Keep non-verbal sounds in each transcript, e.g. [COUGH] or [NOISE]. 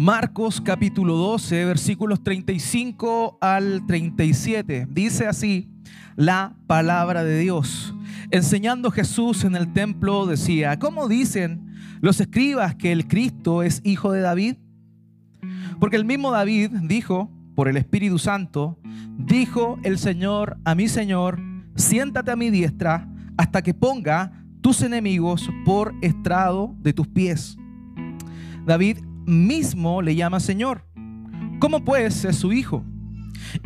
Marcos capítulo 12, versículos 35 al 37. Dice así la palabra de Dios. Enseñando Jesús en el templo decía, ¿cómo dicen los escribas que el Cristo es hijo de David? Porque el mismo David dijo, por el Espíritu Santo, dijo el Señor a mi Señor, siéntate a mi diestra hasta que ponga tus enemigos por estrado de tus pies. David mismo le llama Señor. ¿Cómo pues es su hijo?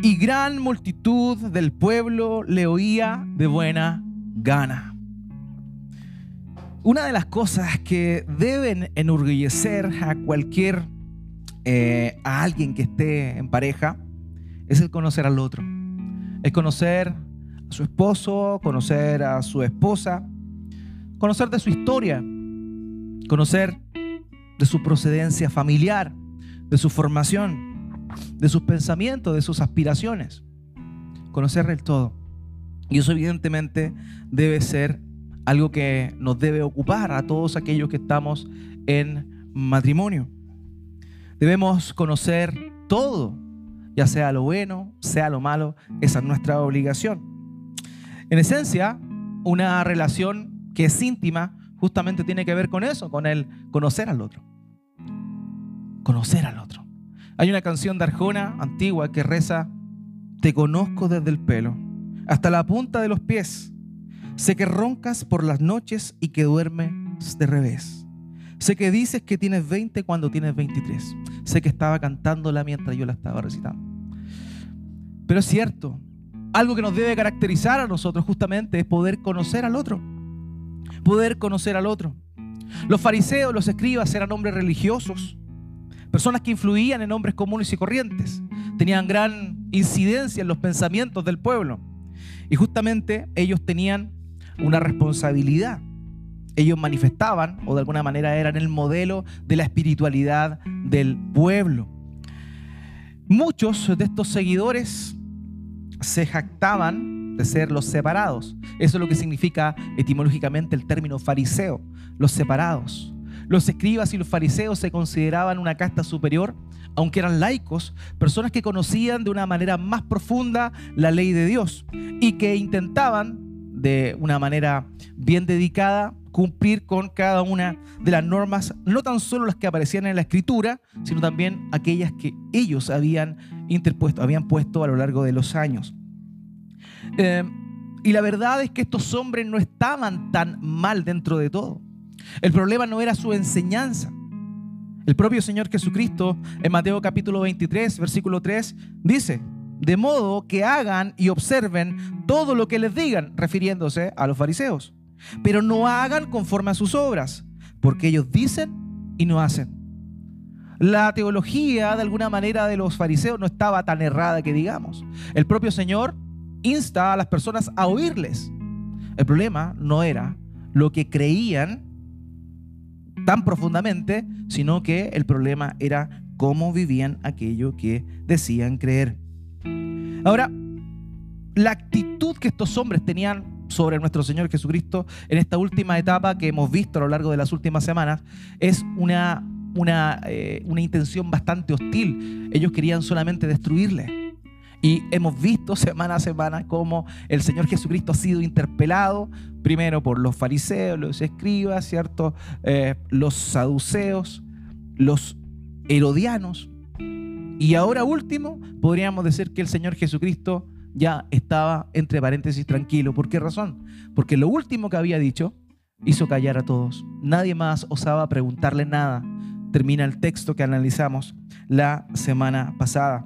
Y gran multitud del pueblo le oía de buena gana. Una de las cosas que deben enorgullecer a cualquier, eh, a alguien que esté en pareja, es el conocer al otro. Es conocer a su esposo, conocer a su esposa, conocer de su historia, conocer de su procedencia familiar, de su formación, de sus pensamientos, de sus aspiraciones. Conocer el todo. Y eso evidentemente debe ser algo que nos debe ocupar a todos aquellos que estamos en matrimonio. Debemos conocer todo, ya sea lo bueno, sea lo malo, esa es nuestra obligación. En esencia, una relación que es íntima justamente tiene que ver con eso, con el conocer al otro. Conocer al otro. Hay una canción de Arjona antigua que reza, te conozco desde el pelo hasta la punta de los pies. Sé que roncas por las noches y que duermes de revés. Sé que dices que tienes 20 cuando tienes 23. Sé que estaba cantándola mientras yo la estaba recitando. Pero es cierto, algo que nos debe caracterizar a nosotros justamente es poder conocer al otro poder conocer al otro. Los fariseos, los escribas eran hombres religiosos, personas que influían en hombres comunes y corrientes, tenían gran incidencia en los pensamientos del pueblo. Y justamente ellos tenían una responsabilidad. Ellos manifestaban o de alguna manera eran el modelo de la espiritualidad del pueblo. Muchos de estos seguidores se jactaban de ser los separados. Eso es lo que significa etimológicamente el término fariseo, los separados. Los escribas y los fariseos se consideraban una casta superior, aunque eran laicos, personas que conocían de una manera más profunda la ley de Dios y que intentaban de una manera bien dedicada cumplir con cada una de las normas, no tan solo las que aparecían en la escritura, sino también aquellas que ellos habían interpuesto, habían puesto a lo largo de los años. Eh, y la verdad es que estos hombres no estaban tan mal dentro de todo. El problema no era su enseñanza. El propio Señor Jesucristo en Mateo capítulo 23, versículo 3, dice, de modo que hagan y observen todo lo que les digan, refiriéndose a los fariseos, pero no hagan conforme a sus obras, porque ellos dicen y no hacen. La teología, de alguna manera, de los fariseos no estaba tan errada que digamos. El propio Señor insta a las personas a oírles. El problema no era lo que creían tan profundamente, sino que el problema era cómo vivían aquello que decían creer. Ahora, la actitud que estos hombres tenían sobre nuestro Señor Jesucristo en esta última etapa que hemos visto a lo largo de las últimas semanas es una, una, eh, una intención bastante hostil. Ellos querían solamente destruirle. Y hemos visto [LAUGHS] semana a semana cómo el Señor Jesucristo ha sido interpelado, primero por los fariseos, los escribas, ¿cierto? Eh, los saduceos, los herodianos. Y ahora último, podríamos decir que el Señor Jesucristo ya estaba, entre paréntesis, tranquilo. ¿Por qué razón? Porque lo último que había dicho hizo callar a todos. Nadie más osaba preguntarle nada. Termina el texto que analizamos la semana pasada.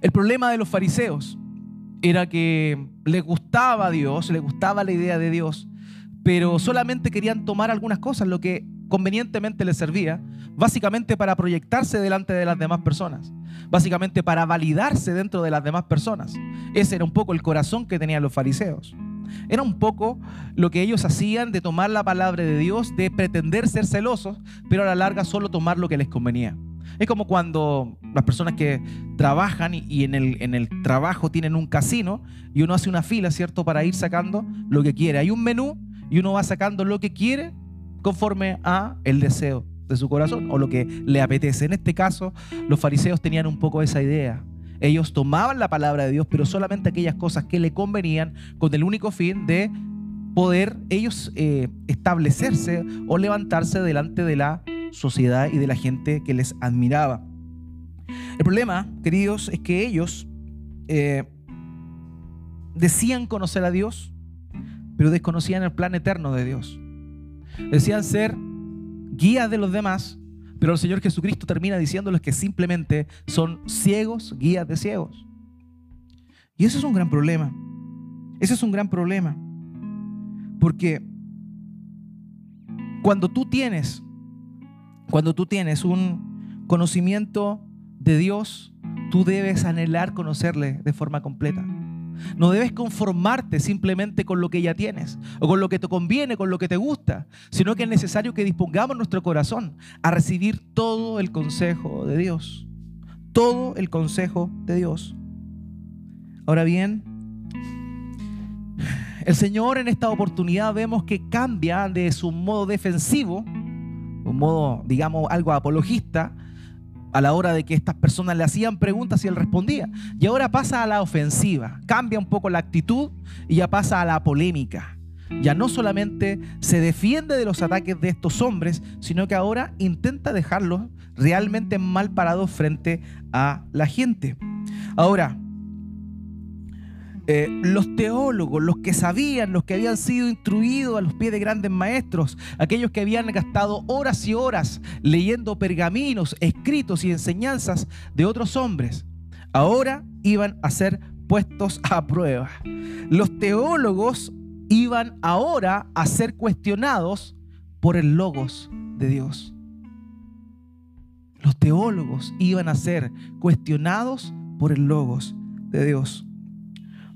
El problema de los fariseos era que les gustaba a Dios, les gustaba la idea de Dios, pero solamente querían tomar algunas cosas, lo que convenientemente les servía, básicamente para proyectarse delante de las demás personas, básicamente para validarse dentro de las demás personas. Ese era un poco el corazón que tenían los fariseos. Era un poco lo que ellos hacían de tomar la palabra de Dios, de pretender ser celosos, pero a la larga solo tomar lo que les convenía. Es como cuando las personas que trabajan y, en, el, trabajo tienen un casino y uno hace una fila, ¿cierto? Para ir sacando lo que quiere. Hay un menú y uno va sacando lo que quiere conforme a el deseo de su corazón o lo que le apetece. En este caso, los fariseos tenían un poco esa idea. Ellos tomaban la palabra de Dios, pero solamente aquellas cosas que le convenían con el único fin de poder ellos eh, establecerse o levantarse delante de la sociedad y de la gente que les admiraba. El problema, queridos, es que ellos eh, decían conocer a Dios, pero desconocían el plan eterno de Dios. Decían ser guías de los demás, pero el Señor Jesucristo termina diciéndoles que simplemente son ciegos, guías de ciegos. Y eso es un gran problema. Ese es un gran problema. Porque cuando tú tienes, cuando tú tienes un conocimiento de Dios, tú debes anhelar conocerle de forma completa. No debes conformarte simplemente con lo que ya tienes o con lo que te conviene, con lo que te gusta, sino que es necesario que dispongamos nuestro corazón a recibir todo el consejo de Dios. Todo el consejo de Dios. Ahora bien, el Señor en esta oportunidad vemos que cambia de su modo defensivo, un modo, digamos, algo apologista, a la hora de que estas personas le hacían preguntas y él respondía. Y ahora pasa a la ofensiva, cambia un poco la actitud y ya pasa a la polémica. Ya no solamente se defiende de los ataques de estos hombres, sino que ahora intenta dejarlos realmente mal parados frente a la gente. Ahora, eh, los teólogos, los que sabían, los que habían sido instruidos a los pies de grandes maestros, aquellos que habían gastado horas y horas leyendo pergaminos, escritos y enseñanzas de otros hombres, ahora iban a ser puestos a prueba. Los teólogos iban ahora a ser cuestionados por el logos de Dios. Los teólogos iban a ser cuestionados por el logos de Dios.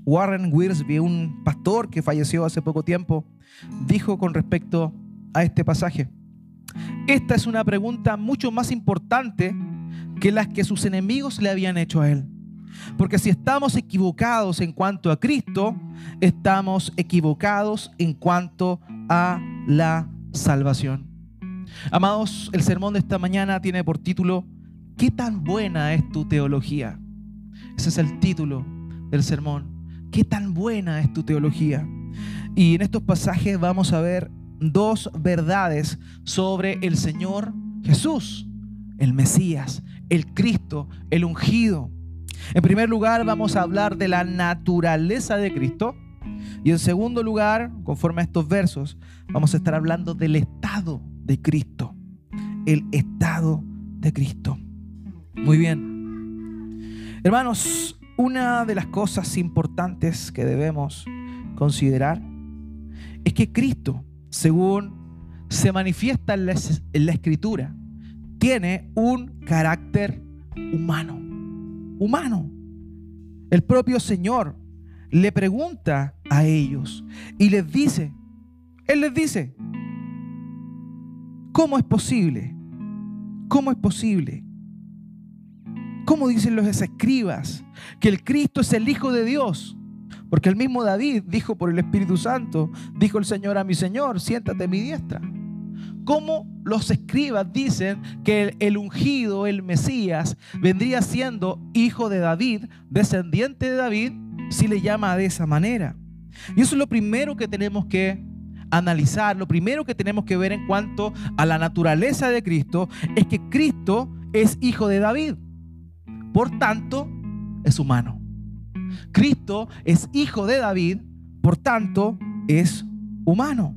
Warren Wiersbe, un pastor que falleció hace poco tiempo, dijo con respecto a este pasaje, esta es una pregunta mucho más importante que las que sus enemigos le habían hecho a él. Porque si estamos equivocados en cuanto a Cristo, estamos equivocados en cuanto a la salvación. Amados, el sermón de esta mañana tiene por título, ¿qué tan buena es tu teología? Ese es el título del sermón. ¿Qué tan buena es tu teología? Y en estos pasajes vamos a ver dos verdades sobre el Señor Jesús, el Mesías, el Cristo, el ungido. En primer lugar vamos a hablar de la naturaleza de Cristo. Y en segundo lugar, conforme a estos versos, vamos a estar hablando del estado de Cristo. El estado de Cristo. Muy bien. Hermanos, una de las cosas importantes que debemos considerar es que Cristo, según se manifiesta en la, escritura, tiene un carácter humano. Humano. El propio Señor le pregunta a ellos y les dice, Él les dice, ¿cómo es posible? ¿Cómo es posible ¿Cómo dicen los escribas? Que el Cristo es el Hijo de Dios. Porque el mismo David dijo por el Espíritu Santo, dijo el Señor a mi Señor, siéntate a mi diestra. ¿Cómo los escribas dicen que el, ungido, el Mesías, vendría siendo hijo de David, descendiente de David, si le llama de esa manera? Y eso es lo primero que tenemos que analizar, lo primero que tenemos que ver en cuanto a la naturaleza de Cristo, es que Cristo es hijo de David. Por tanto, es humano. Cristo es hijo de David, por tanto, es humano.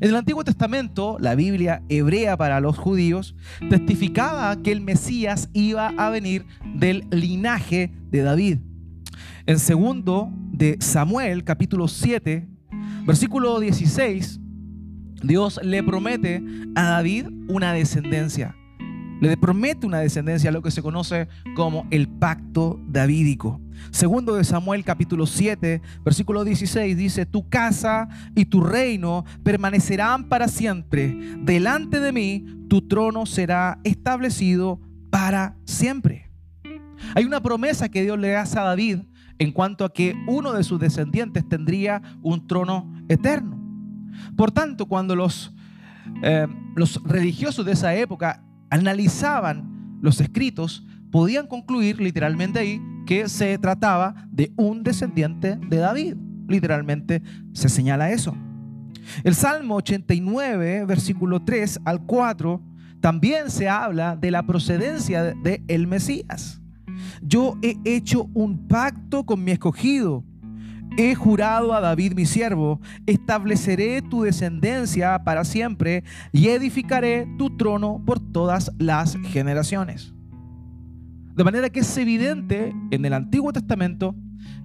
En el Antiguo Testamento, la Biblia hebrea para los judíos testificaba que el Mesías iba a venir del linaje de David. En segundo de Samuel, capítulo 7, versículo 16, Dios le promete a David una descendencia. Le promete una descendencia, lo que se conoce como el pacto davídico. Segundo de Samuel capítulo 7, versículo 16 dice, tu casa y tu reino permanecerán para siempre. Delante de mí tu trono será establecido para siempre. Hay una promesa que Dios le hace a David en cuanto a que uno de sus descendientes tendría un trono eterno. Por tanto, cuando los eh, los religiosos de esa época analizaban los escritos, podían concluir literalmente ahí que se trataba de un descendiente de David. Literalmente se señala eso. El Salmo 89, versículo 3 al 4, también se habla de la procedencia de el Mesías. Yo he hecho un pacto con mi escogido. He jurado a David mi siervo, estableceré tu descendencia para siempre y edificaré tu trono por todas las generaciones. De manera que es evidente en el Antiguo Testamento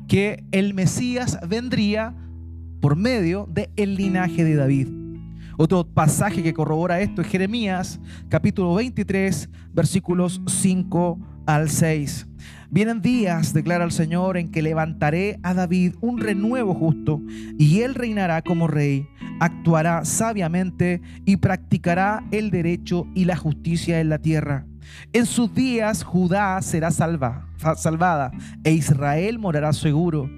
que el Mesías vendría por medio del el linaje de David. Otro pasaje que corrobora esto es Jeremías capítulo 23 versículos 5 al 6. Vienen días, declara el Señor, en que levantaré a David un renuevo justo, y él reinará como rey, actuará sabiamente y practicará el derecho y la justicia en la tierra. En sus días Judá será salva, salvada e Israel morará seguro.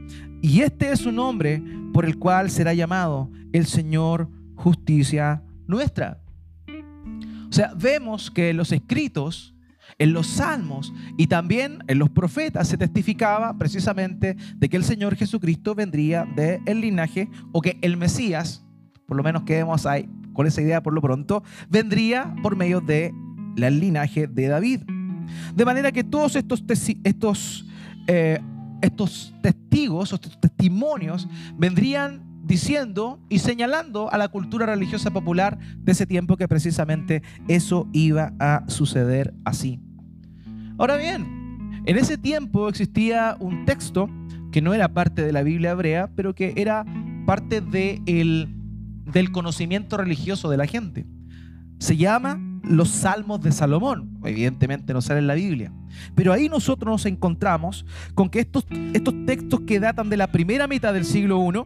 Y este es su nombre por el cual será llamado el Señor justicia nuestra. O sea, vemos que los escritos, en los salmos y también en los profetas se testificaba precisamente de que el Señor Jesucristo vendría del linaje o que el Mesías, por lo menos quedemos ahí con esa idea por lo pronto, vendría por medio de el linaje de David. De manera que todos estos, estos, eh, estos testigos, estos testimonios, vendrían diciendo y señalando a la cultura religiosa popular de ese tiempo que precisamente eso iba a suceder así. Ahora bien, en ese tiempo existía un texto que no era parte de la Biblia hebrea, pero que era parte de el, del conocimiento religioso de la gente. Se llama los salmos de Salomón. Evidentemente no sale en la Biblia. Pero ahí nosotros nos encontramos con que estos, estos textos que datan de la primera mitad del siglo I,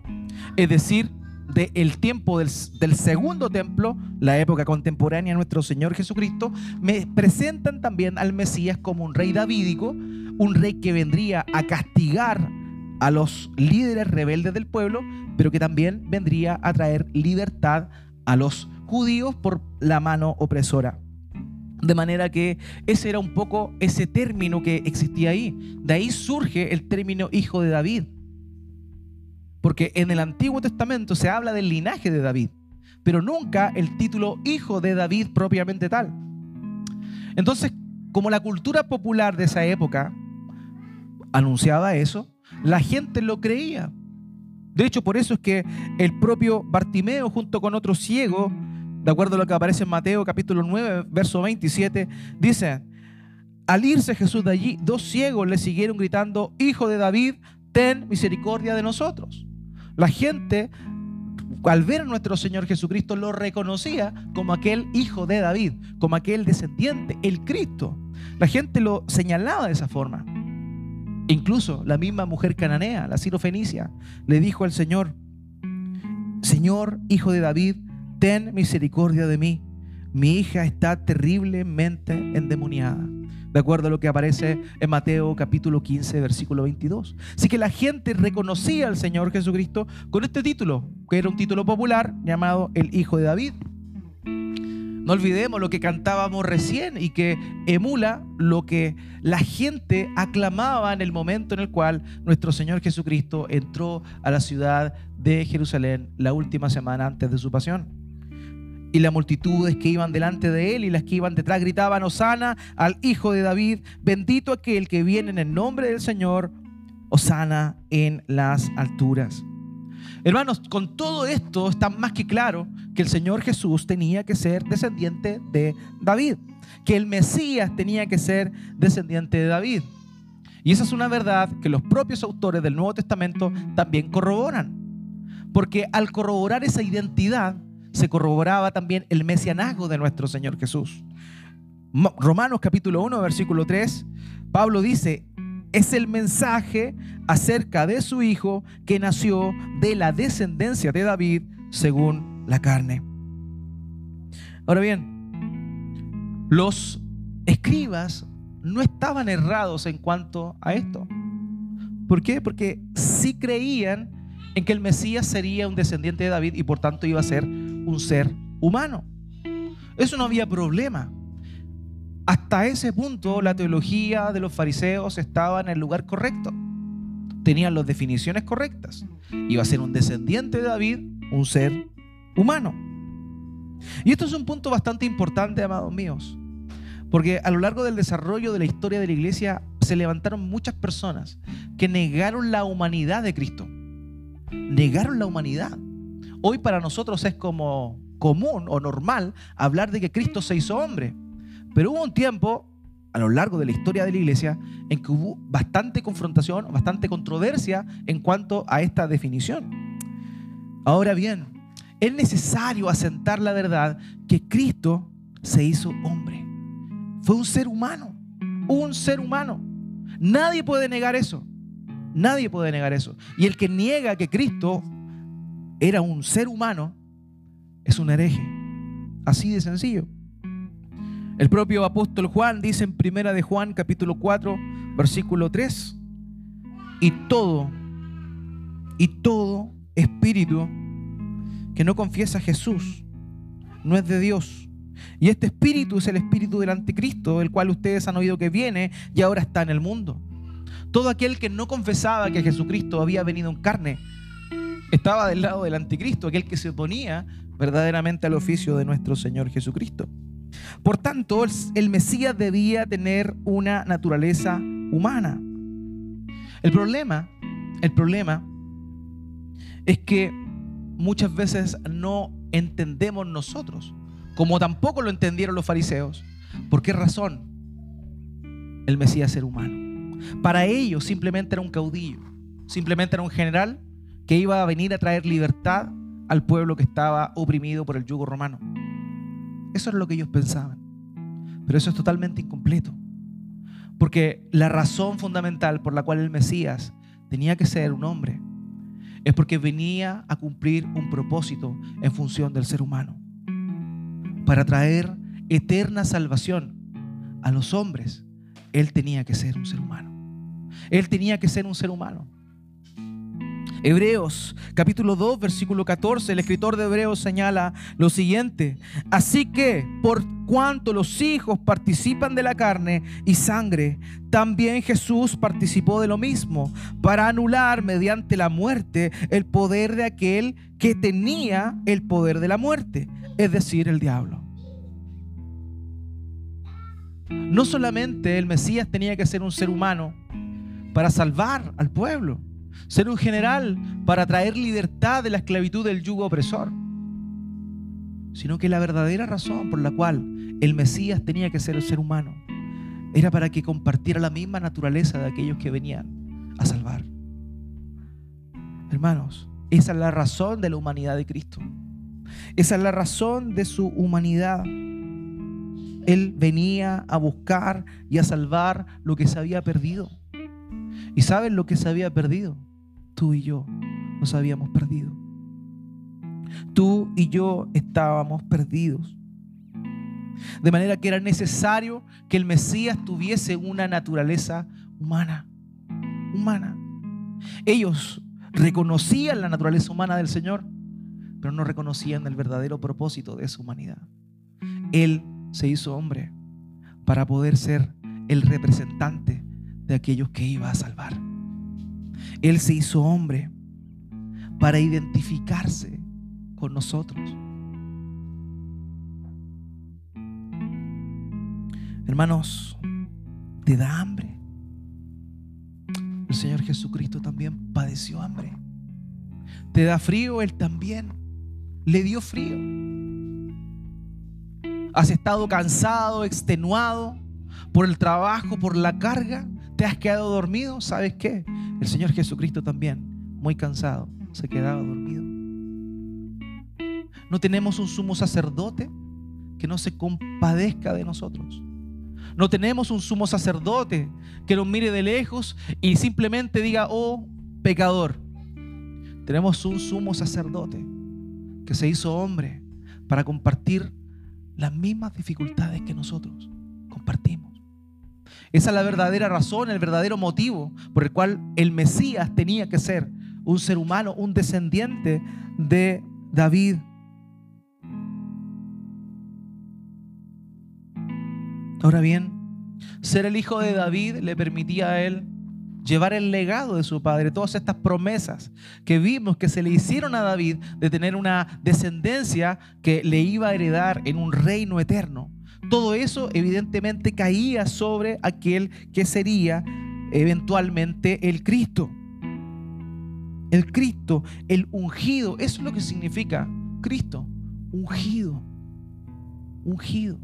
es decir, del tiempo del, del, segundo templo, la época contemporánea de nuestro Señor Jesucristo, me presentan también al Mesías como un rey davídico, un rey que vendría a castigar a los líderes rebeldes del pueblo, pero que también vendría a traer libertad a los judíos por la mano opresora. De manera que ese era un poco ese término que existía ahí. De ahí surge el término hijo de David. Porque en el Antiguo Testamento se habla del linaje de David, pero nunca el título hijo de David propiamente tal. Entonces, como la cultura popular de esa época anunciaba eso, la gente lo creía. De hecho, por eso es que el propio Bartimeo junto con otro ciego de acuerdo a lo que aparece en Mateo capítulo 9, verso 27, dice, al irse Jesús de allí, dos ciegos le siguieron gritando, Hijo de David, ten misericordia de nosotros. La gente, al ver a nuestro Señor Jesucristo, lo reconocía como aquel Hijo de David, como aquel descendiente, el Cristo. La gente lo señalaba de esa forma. Incluso la misma mujer cananea, la sirofenicia, le dijo al Señor, Señor, Hijo de David, ten misericordia de mí. Mi hija está terriblemente endemoniada. De acuerdo a lo que aparece en Mateo capítulo 15, versículo 22. Así que la gente reconocía al Señor Jesucristo con este título, que era un título popular llamado el Hijo de David. No olvidemos lo que cantábamos recién y que emula lo que la gente aclamaba en el momento en el cual nuestro Señor Jesucristo entró a la ciudad de Jerusalén la última semana antes de su pasión y las multitudes que iban delante de él y las que iban detrás gritaban, Osana al Hijo de David, bendito aquel que viene en el nombre del Señor, Osana en las alturas. Hermanos, con todo esto está más que claro que el Señor Jesús tenía que ser descendiente de David, que el Mesías tenía que ser descendiente de David. Y esa es una verdad que los propios autores del Nuevo Testamento también corroboran. Porque al corroborar esa identidad, se corroboraba también el mesianazgo de nuestro Señor Jesús. Romanos capítulo 1, versículo 3, Pablo dice, es el mensaje acerca de su Hijo que nació de la descendencia de David según la carne. Ahora bien, los escribas no estaban errados en cuanto a esto. ¿Por qué? Porque sí creían en que el Mesías sería un descendiente de David y por tanto iba a ser un ser humano. Eso no había problema. Hasta ese punto la teología de los fariseos estaba en el lugar correcto. Tenían las definiciones correctas. Iba a ser un descendiente de David, un ser humano. Y esto es un punto bastante importante, amados míos, porque a lo largo del desarrollo de la historia de la iglesia se levantaron muchas personas que negaron la humanidad de Cristo. Negaron la humanidad. Hoy para nosotros es como común o normal hablar de que Cristo se hizo hombre. Pero hubo un tiempo a lo largo de la historia de la iglesia en que hubo bastante confrontación, bastante controversia en cuanto a esta definición. Ahora bien, es necesario asentar la verdad que Cristo se hizo hombre. Fue un ser humano, un ser humano. Nadie puede negar eso. Nadie puede negar eso. Y el que niega que Cristo era un ser humano es un hereje. Así de sencillo. El propio apóstol Juan dice en Primera de Juan capítulo 4, versículo 3, y todo, y todo espíritu que no confiesa a Jesús no es de Dios. Y este espíritu es el espíritu del anticristo, el cual ustedes han oído que viene y ahora está en el mundo. Todo aquel que no confesaba que Jesucristo había venido en carne estaba del lado del anticristo, aquel que se oponía verdaderamente al oficio de nuestro Señor Jesucristo. Por tanto, el Mesías debía tener una naturaleza humana. El problema, el problema es que muchas veces no entendemos nosotros, como tampoco lo entendieron los fariseos. ¿Por qué razón? El Mesías ser humano. Para ellos simplemente era un caudillo, simplemente era un general que iba a venir a traer libertad al pueblo que estaba oprimido por el yugo romano. Eso es lo que ellos pensaban. Pero eso es totalmente incompleto. Porque la razón fundamental por la cual el Mesías tenía que ser un hombre es porque venía a cumplir un propósito en función del ser humano. Para traer eterna salvación a los hombres, Él tenía que ser un ser humano. Él tenía que ser un ser humano. Hebreos capítulo 2 versículo 14, el escritor de Hebreos señala lo siguiente, así que por cuanto los hijos participan de la carne y sangre, también Jesús participó de lo mismo, para anular mediante la muerte el poder de aquel que tenía el poder de la muerte, es decir, el diablo. No solamente el Mesías tenía que ser un ser humano para salvar al pueblo, ser un general para traer libertad de la esclavitud del yugo opresor, sino que la verdadera razón por la cual el Mesías tenía que ser el ser humano era para que compartiera la misma naturaleza de aquellos que venían a salvar. Hermanos, esa es la razón de la humanidad de Cristo. Esa es la razón de su humanidad. Él venía a buscar y a salvar lo que se había perdido. ¿Y saben lo que se había perdido? Tú y yo nos habíamos perdido. Tú y yo estábamos perdidos. De manera que era necesario que el Mesías tuviese una naturaleza humana. Humana. Ellos reconocían la naturaleza humana del Señor, pero no reconocían el verdadero propósito de su humanidad. Él se hizo hombre para poder ser el representante de aquellos que iba a salvar. Él se hizo hombre para identificarse con nosotros. Hermanos, te da hambre. El Señor Jesucristo también padeció hambre. Te da frío, Él también le dio frío. Has estado cansado, extenuado por el trabajo, por la carga. ¿Te has quedado dormido? ¿Sabes qué? El Señor Jesucristo también, muy cansado, se quedaba dormido. No tenemos un sumo sacerdote que no se compadezca de nosotros. No tenemos un sumo sacerdote que nos mire de lejos y simplemente diga, oh, pecador. Tenemos un sumo sacerdote que se hizo hombre para compartir las mismas dificultades que nosotros compartimos. Esa es la verdadera razón, el verdadero motivo por el cual el Mesías tenía que ser un ser humano, un descendiente de David. Ahora bien, ser el hijo de David le permitía a él llevar el legado de su padre, todas estas promesas que vimos que se le hicieron a David de tener una descendencia que le iba a heredar en un reino eterno. Todo eso evidentemente caía sobre aquel que sería eventualmente el Cristo. El Cristo, el ungido, eso es lo que significa Cristo, ungido, ungido.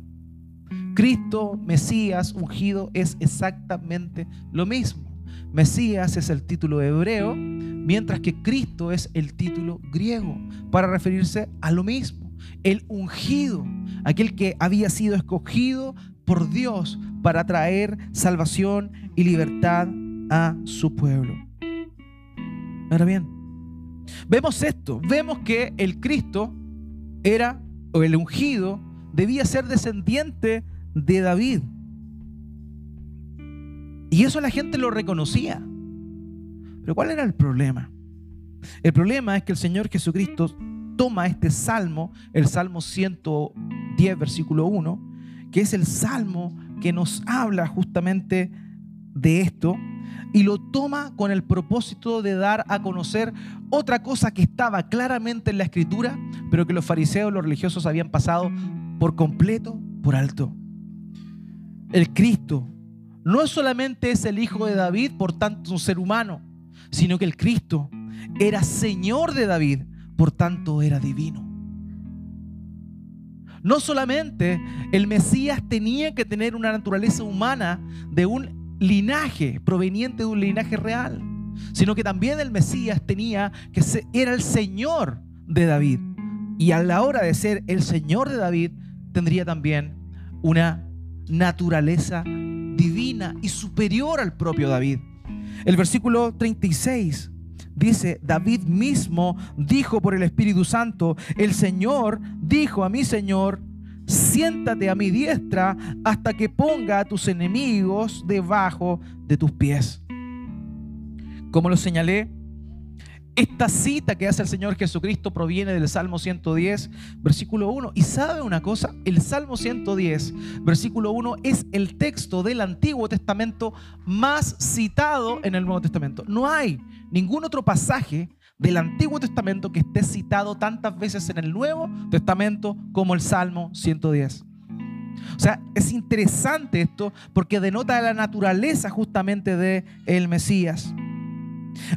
Cristo, Mesías, ungido es exactamente lo mismo. Mesías es el título hebreo, mientras que Cristo es el título griego, para referirse a lo mismo. El ungido, aquel que había sido escogido por Dios para traer salvación y libertad a su pueblo. Ahora bien, vemos esto, vemos que el Cristo era, o el ungido, debía ser descendiente de David. Y eso la gente lo reconocía. Pero ¿cuál era el problema? El problema es que el Señor Jesucristo toma este salmo, el Salmo 110, versículo 1, que es el salmo que nos habla justamente de esto, y lo toma con el propósito de dar a conocer otra cosa que estaba claramente en la escritura, pero que los fariseos, los religiosos habían pasado por completo por alto. El Cristo no solamente es el hijo de David, por tanto un ser humano, sino que el Cristo era Señor de David, por tanto era divino. No solamente el Mesías tenía que tener una naturaleza humana de un linaje proveniente de un linaje real, sino que también el Mesías tenía que ser, era el Señor de David. Y a la hora de ser el Señor de David, tendría también una naturaleza divina y superior al propio David. El versículo 36 dice, David mismo dijo por el Espíritu Santo, el Señor dijo a mi Señor, siéntate a mi diestra hasta que ponga a tus enemigos debajo de tus pies. Como lo señalé, esta cita que hace el Señor Jesucristo proviene del Salmo 110, versículo 1. Y sabe una cosa, el Salmo 110, versículo 1 es el texto del Antiguo Testamento más citado en el Nuevo Testamento. No hay ningún otro pasaje del Antiguo Testamento que esté citado tantas veces en el Nuevo Testamento como el Salmo 110. O sea, es interesante esto porque denota la naturaleza justamente de el Mesías.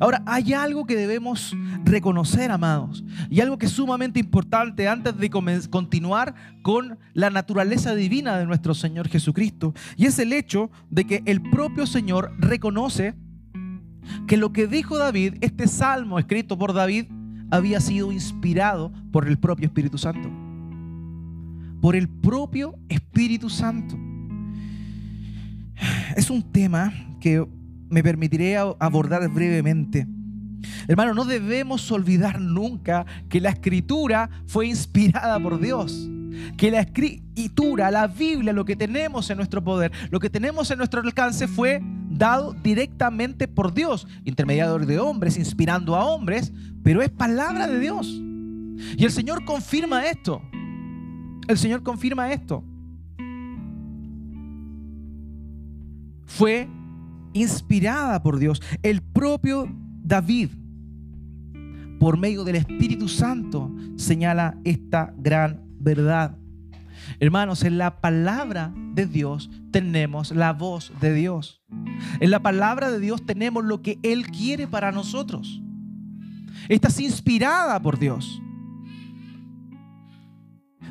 Ahora, hay algo que debemos reconocer, amados, y algo que es sumamente importante antes de continuar con la naturaleza divina de nuestro Señor Jesucristo, y es el hecho de que el propio Señor reconoce que lo que dijo David, este salmo escrito por David, había sido inspirado por el propio Espíritu Santo. Por el propio Espíritu Santo. Es un tema que me permitiré abordar brevemente. Hermano, no debemos olvidar nunca que la escritura fue inspirada por Dios. Que la escritura, la Biblia, lo que tenemos en nuestro poder, lo que tenemos en nuestro alcance fue dado directamente por Dios, intermediador de hombres, inspirando a hombres, pero es palabra de Dios. Y el Señor confirma esto. El Señor confirma esto. Fue inspirada por Dios. El propio David, por medio del Espíritu Santo, señala esta gran verdad. Hermanos, en la palabra de Dios tenemos la voz de Dios. En la palabra de Dios tenemos lo que Él quiere para nosotros. Esta es inspirada por Dios.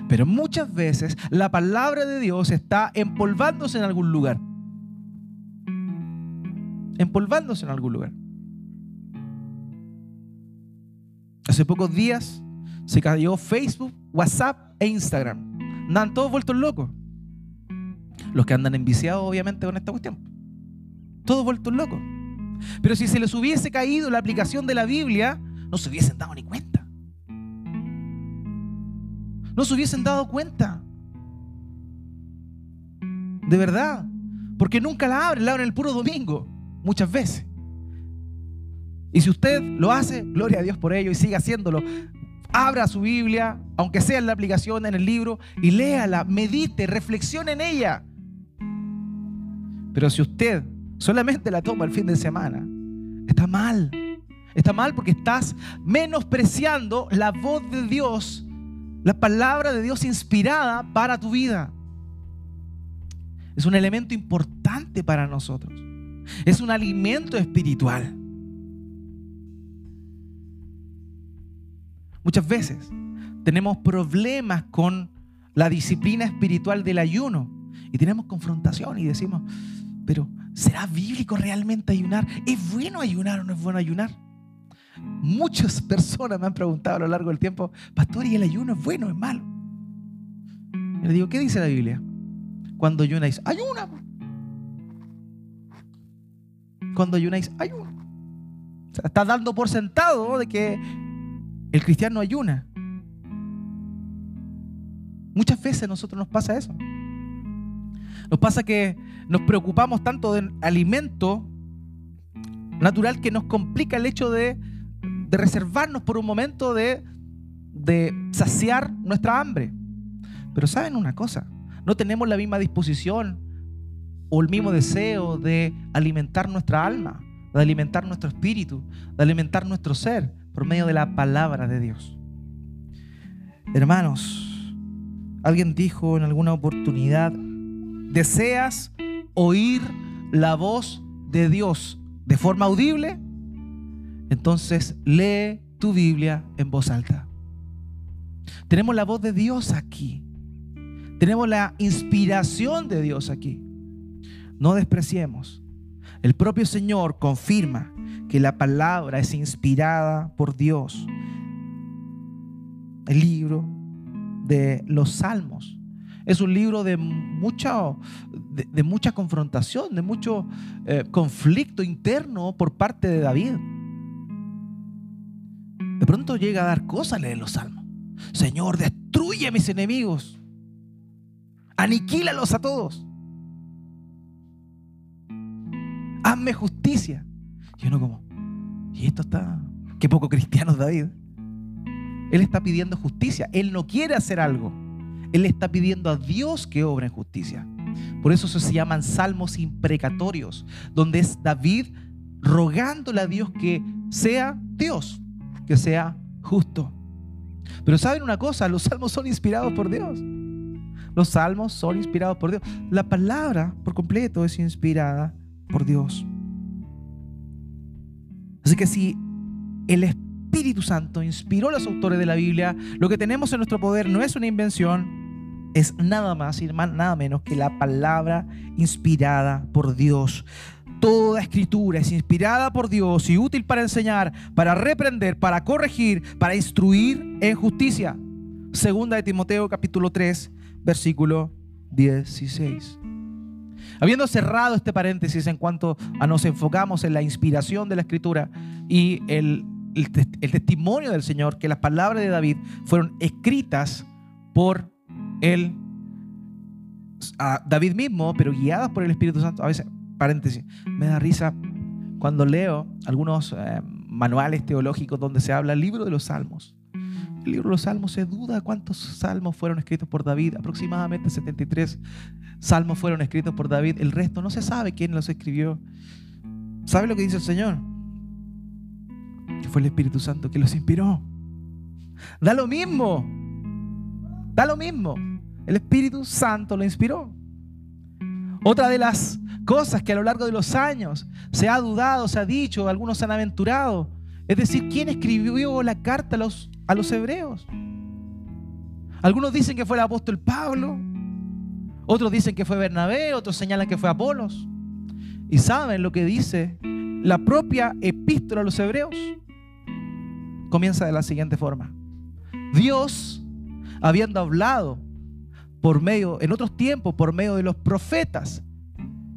Pero muchas veces la palabra de Dios está empolvándose en algún lugar empolvándose en algún lugar. Hace pocos días se cayó Facebook, WhatsApp e Instagram. Andan todos vueltos locos. Los que andan enviciados, obviamente, con esta cuestión. Todos vueltos locos. Pero si se les hubiese caído la aplicación de la Biblia, no se hubiesen dado ni cuenta. No se hubiesen dado cuenta. De verdad. Porque nunca la abren, la abren el puro domingo muchas veces. Y si usted lo hace, gloria a Dios por ello y siga haciéndolo. Abra su Biblia, aunque sea en la aplicación, en el libro, y léala, medite, reflexione en ella. Pero si usted solamente la toma el fin de semana, está mal. Está mal porque estás menospreciando la voz de Dios, la palabra de Dios inspirada para tu vida. Es un elemento importante para nosotros. Es un alimento espiritual. Muchas veces tenemos problemas con la disciplina espiritual del ayuno y tenemos confrontación y decimos, pero ¿será bíblico realmente ayunar? ¿Es bueno ayunar o no es bueno ayunar? Muchas personas me han preguntado a lo largo del tiempo, pastor, ¿y el ayuno es bueno o es malo? Y le digo, ¿qué dice la Biblia? Cuando ayunáis, ayuna. Cuando ayunáis, ayuna. O sea, está dando por sentado de que el cristiano ayuna. Muchas veces a nosotros nos pasa eso. Nos pasa que nos preocupamos tanto del alimento natural que nos complica el hecho de, reservarnos por un momento de saciar nuestra hambre. Pero saben una cosa, no tenemos la misma disposición o el mismo deseo de alimentar nuestra alma, de alimentar nuestro espíritu, de alimentar nuestro ser por medio de la palabra de Dios. Hermanos, alguien dijo en alguna oportunidad, ¿deseas oír la voz de Dios de forma audible? Entonces lee tu Biblia en voz alta. Tenemos la voz de Dios aquí. Tenemos la inspiración de Dios aquí. No despreciemos. El propio Señor confirma que la palabra es inspirada por Dios. El libro de los Salmos es un libro de mucha, de, mucha confrontación, de mucho eh, conflicto interno por parte de David. De pronto llega a dar cosas leer los Salmos. Señor, destruye a mis enemigos. Aniquílalos a todos. Hazme justicia. Y uno como, y esto está, qué poco cristiano David. Él está pidiendo justicia. Él no quiere hacer algo. Él está pidiendo a Dios que obre en justicia. Por eso se llaman salmos imprecatorios, donde es David rogándole a Dios que sea Dios, que sea justo. Pero saben una cosa, los salmos son inspirados por Dios. Los salmos son inspirados por Dios. La palabra por completo es inspirada por Dios. Así que si el Espíritu Santo inspiró a los autores de la Biblia, lo que tenemos en nuestro poder no es una invención, es nada más y nada menos que la palabra inspirada por Dios. Toda escritura es inspirada por Dios y útil para enseñar, para reprender, para corregir, para instruir en justicia. Segunda de Timoteo capítulo 3, versículo 16. Habiendo cerrado este paréntesis en cuanto a nos enfocamos en la inspiración de la escritura y el, testimonio del Señor, que las palabras de David fueron escritas por él, David mismo, pero guiadas por el Espíritu Santo. A veces, paréntesis, me da risa cuando leo algunos eh, manuales teológicos donde se habla el libro de los salmos. El libro de los salmos se duda cuántos salmos fueron escritos por David, aproximadamente 73 salmos fueron escritos por David, el resto no se sabe quién los escribió. ¿Sabe lo que dice el Señor? Que fue el Espíritu Santo que los inspiró. Da lo mismo, da lo mismo. El Espíritu Santo lo inspiró. Otra de las cosas que a lo largo de los años se ha dudado, se ha dicho, algunos se han aventurado, es decir, ¿quién escribió la carta a los, a los hebreos? Algunos dicen que fue el apóstol Pablo, otros dicen que fue Bernabé, otros señalan que fue Apolos. ¿Y saben lo que dice la propia epístola a los hebreos? Comienza de la siguiente forma. Dios, habiendo hablado por medio, en otros tiempos, por medio de los profetas,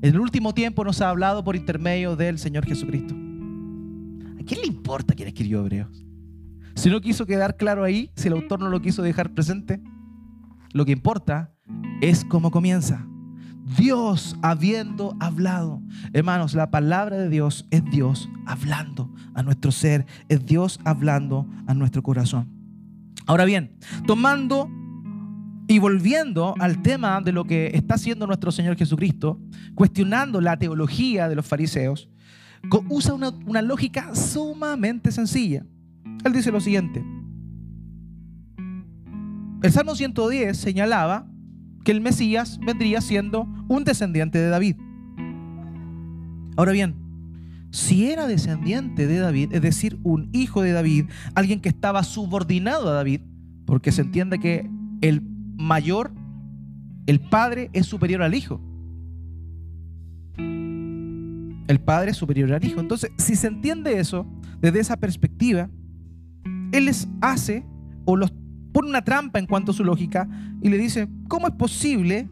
en el último tiempo nos ha hablado por intermedio del Señor Jesucristo. ¿A quién le importa quién escribió Hebreos? Si no quiso quedar claro ahí, si el autor no lo quiso dejar presente, lo que importa es como comienza. Dios habiendo hablado. Hermanos, la palabra de Dios es Dios hablando a nuestro ser, es Dios hablando a nuestro corazón. Ahora bien, tomando Y volviendo al tema de lo que está haciendo nuestro Señor Jesucristo, cuestionando la teología de los fariseos, usa una, una lógica sumamente sencilla. Él dice lo siguiente. El Salmo 110 señalaba que el Mesías vendría siendo un descendiente de David. Ahora bien, si era descendiente de David, es decir, un hijo de David, alguien que estaba subordinado a David, porque se entiende que el mayor, el padre es superior al hijo. El padre es superior al hijo. Entonces, si se entiende eso desde esa perspectiva, él les hace o los pone una trampa en cuanto a su lógica y le dice, ¿cómo es posible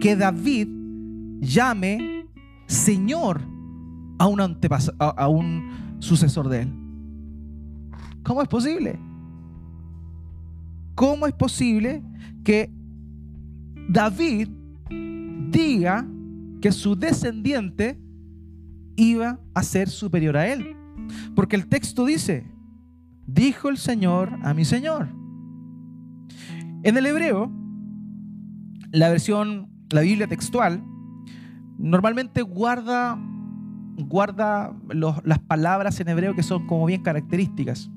que David llame Señor a un, sucesor de él? ¿Cómo es posible? ¿Cómo es posible que David diga que su descendiente iba a ser superior a él? Porque el texto dice, dijo el Señor a mi Señor. En el hebreo, la versión, la Biblia textual, normalmente guarda, guarda las palabras en hebreo que son como bien características.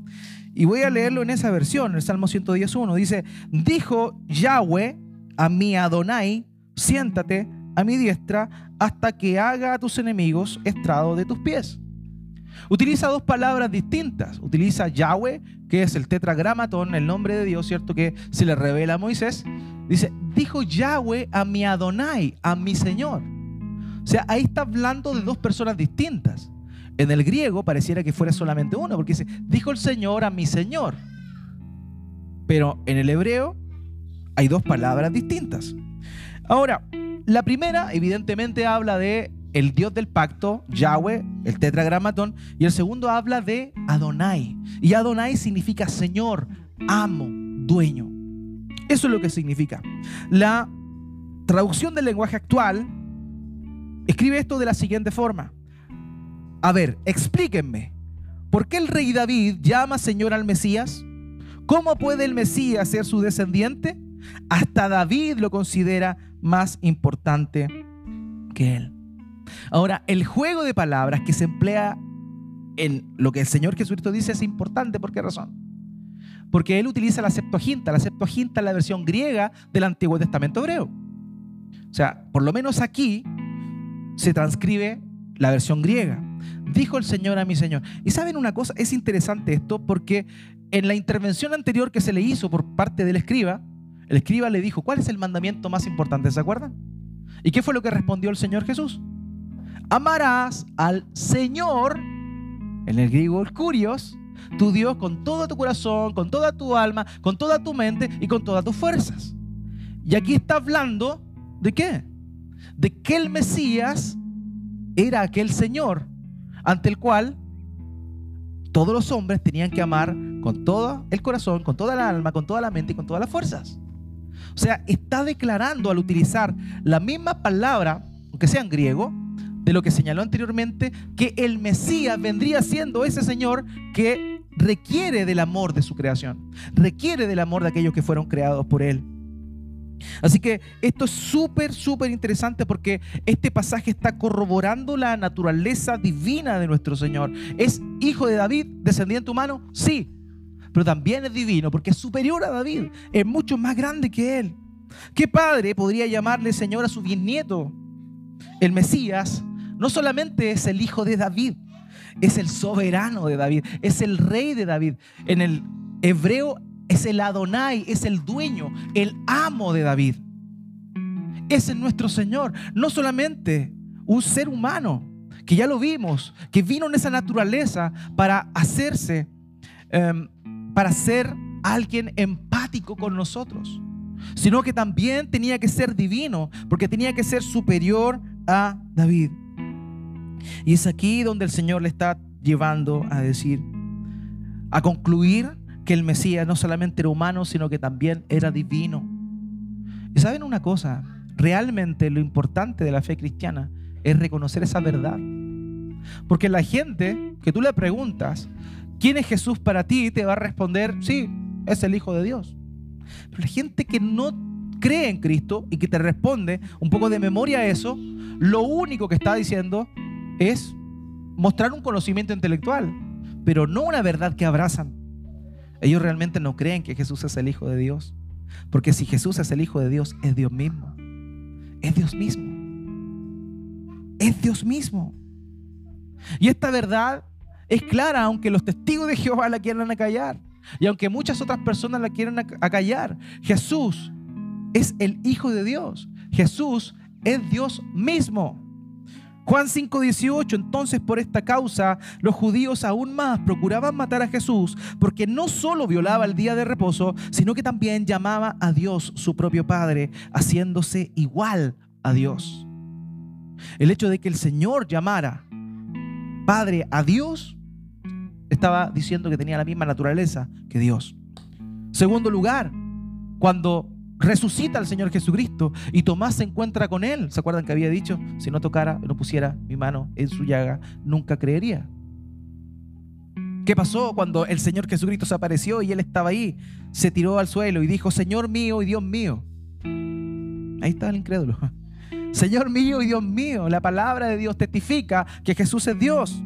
Y voy a leerlo en esa versión, el Salmo 111. Dice, dijo Yahweh a mi Adonai, siéntate a mi diestra hasta que haga a tus enemigos estrado de tus pies. Utiliza dos palabras distintas. Utiliza Yahweh, que es el tetragramatón, el nombre de Dios, ¿cierto? Que se le revela a Moisés. Dice, dijo Yahweh a mi Adonai, a mi Señor. O sea, ahí está hablando de dos personas distintas. En el griego pareciera que fuera solamente uno, porque dice, dijo el Señor a mi Señor. Pero en el hebreo hay dos palabras distintas. Ahora, la primera evidentemente habla de el Dios del pacto, Yahweh, el tetragramatón, y el segundo habla de Adonai. Y Adonai significa Señor, amo, dueño. Eso es lo que significa. La traducción del lenguaje actual escribe esto de la siguiente forma. A ver, explíquenme, ¿por qué el rey David llama Señor al Mesías? ¿Cómo puede el Mesías ser su descendiente? Hasta David lo considera más importante que él. Ahora, el juego de palabras que se emplea en lo que el Señor Jesucristo dice es importante. ¿Por qué razón? Porque él utiliza la Septuaginta. La Septuaginta es la versión griega del Antiguo Testamento hebreo. O sea, por lo menos aquí se transcribe la versión griega. Dijo el Señor a mi Señor. Y saben una cosa, es interesante esto porque en la intervención anterior que se le hizo por parte del escriba, el escriba le dijo, ¿cuál es el mandamiento más importante? ¿Se acuerdan? ¿Y qué fue lo que respondió el Señor Jesús? Amarás al Señor, en el griego el curios, tu Dios con todo tu corazón, con toda tu alma, con toda tu mente y con todas tus fuerzas. Y aquí está hablando de qué? De que el Mesías era aquel Señor ante el cual todos los hombres tenían que amar con todo el corazón, con toda la alma, con toda la mente y con todas las fuerzas. O sea, está declarando al utilizar la misma palabra, aunque sea en griego, de lo que señaló anteriormente, que el Mesías vendría siendo ese Señor que requiere del amor de su creación, requiere del amor de aquellos que fueron creados por Él. Así que esto es súper, súper interesante porque este pasaje está corroborando la naturaleza divina de nuestro Señor. ¿Es hijo de David, descendiente humano? Sí, pero también es divino porque es superior a David, es mucho más grande que él. ¿Qué padre podría llamarle Señor a su bisnieto? El Mesías no solamente es el hijo de David, es el soberano de David, es el rey de David. En el hebreo es el Adonai, es el dueño, el amo de David. Es nuestro Señor, no solamente un ser humano, que ya lo vimos, que vino en esa naturaleza para hacerse, em, para ser alguien empático con nosotros, sino que también tenía que ser divino, porque tenía que ser superior a David. Y es aquí donde el Señor le está llevando a decir, a concluir que el Mesías no solamente era humano, sino que también era divino. Y saben una cosa, realmente lo importante de la fe cristiana es reconocer esa verdad. Porque la gente que tú le preguntas, ¿quién es Jesús para ti? Te va a responder, sí, es el Hijo de Dios. Pero la gente que no cree en Cristo y que te responde un poco de memoria a eso, lo único que está diciendo es mostrar un conocimiento intelectual, pero no una verdad que abrazan. Ellos realmente no creen que Jesús es el Hijo de Dios. Porque si Jesús es el Hijo de Dios, es Dios mismo. Es Dios mismo. Es Dios mismo. Y esta verdad es clara, aunque los testigos de Jehová la quieran acallar. Y aunque muchas otras personas la quieran acallar. Jesús es el Hijo de Dios. Jesús es Dios mismo. Juan 5:18, entonces por esta causa los judíos aún más procuraban matar a Jesús porque no solo violaba el día de reposo, sino que también llamaba a Dios su propio Padre, haciéndose igual a Dios. El hecho de que el Señor llamara Padre a Dios estaba diciendo que tenía la misma naturaleza que Dios. Segundo lugar, cuando resucita al Señor Jesucristo y Tomás se encuentra con él. ¿Se acuerdan que había dicho, si no tocara, no pusiera mi mano en su llaga, nunca creería? ¿Qué pasó cuando el Señor Jesucristo se apareció y él estaba ahí? Se tiró al suelo y dijo, Señor mío y Dios mío. Ahí está el incrédulo. [LAUGHS] Señor mío y Dios mío, la palabra de Dios testifica que Jesús es Dios.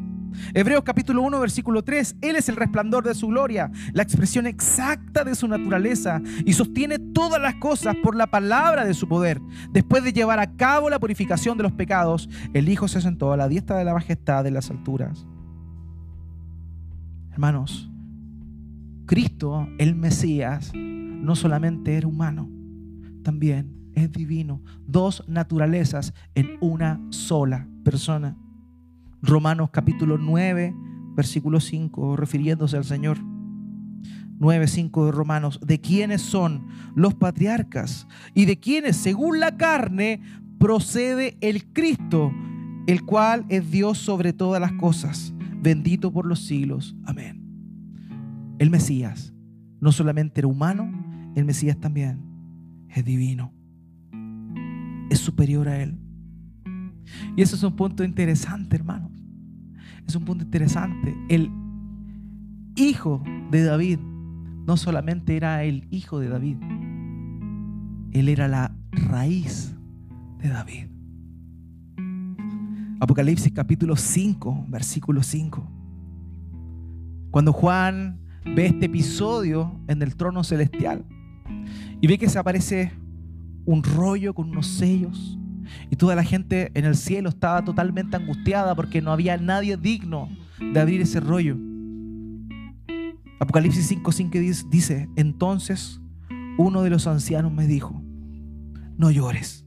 Hebreos capítulo 1, versículo 3, Él es el resplandor de su gloria, la expresión exacta de su naturaleza y sostiene todas las cosas por la palabra de su poder. Después de llevar a cabo la purificación de los pecados, el Hijo se sentó a la diestra de la majestad de las alturas. Hermanos, Cristo, el Mesías, no solamente era humano, también es divino. Dos naturalezas en una sola persona. Romanos capítulo 9, versículo 5, refiriéndose al Señor. 9, 5 de Romanos, de quiénes son los patriarcas y de quienes, según la carne, procede el Cristo, el cual es Dios sobre todas las cosas, bendito por los siglos. Amén. El Mesías no solamente era humano, el Mesías también es divino, es superior a él. Y eso es un punto interesante, hermanos. Es un punto interesante. El hijo de David no solamente era el hijo de David, él era la raíz de David. Apocalipsis capítulo 5, versículo 5. Cuando Juan ve este episodio en el trono celestial y ve que se aparece un rollo con unos sellos y toda la gente en el cielo estaba totalmente angustiada porque no había nadie digno de abrir ese rollo. Apocalipsis 5:5 dice, entonces uno de los ancianos me dijo, no llores.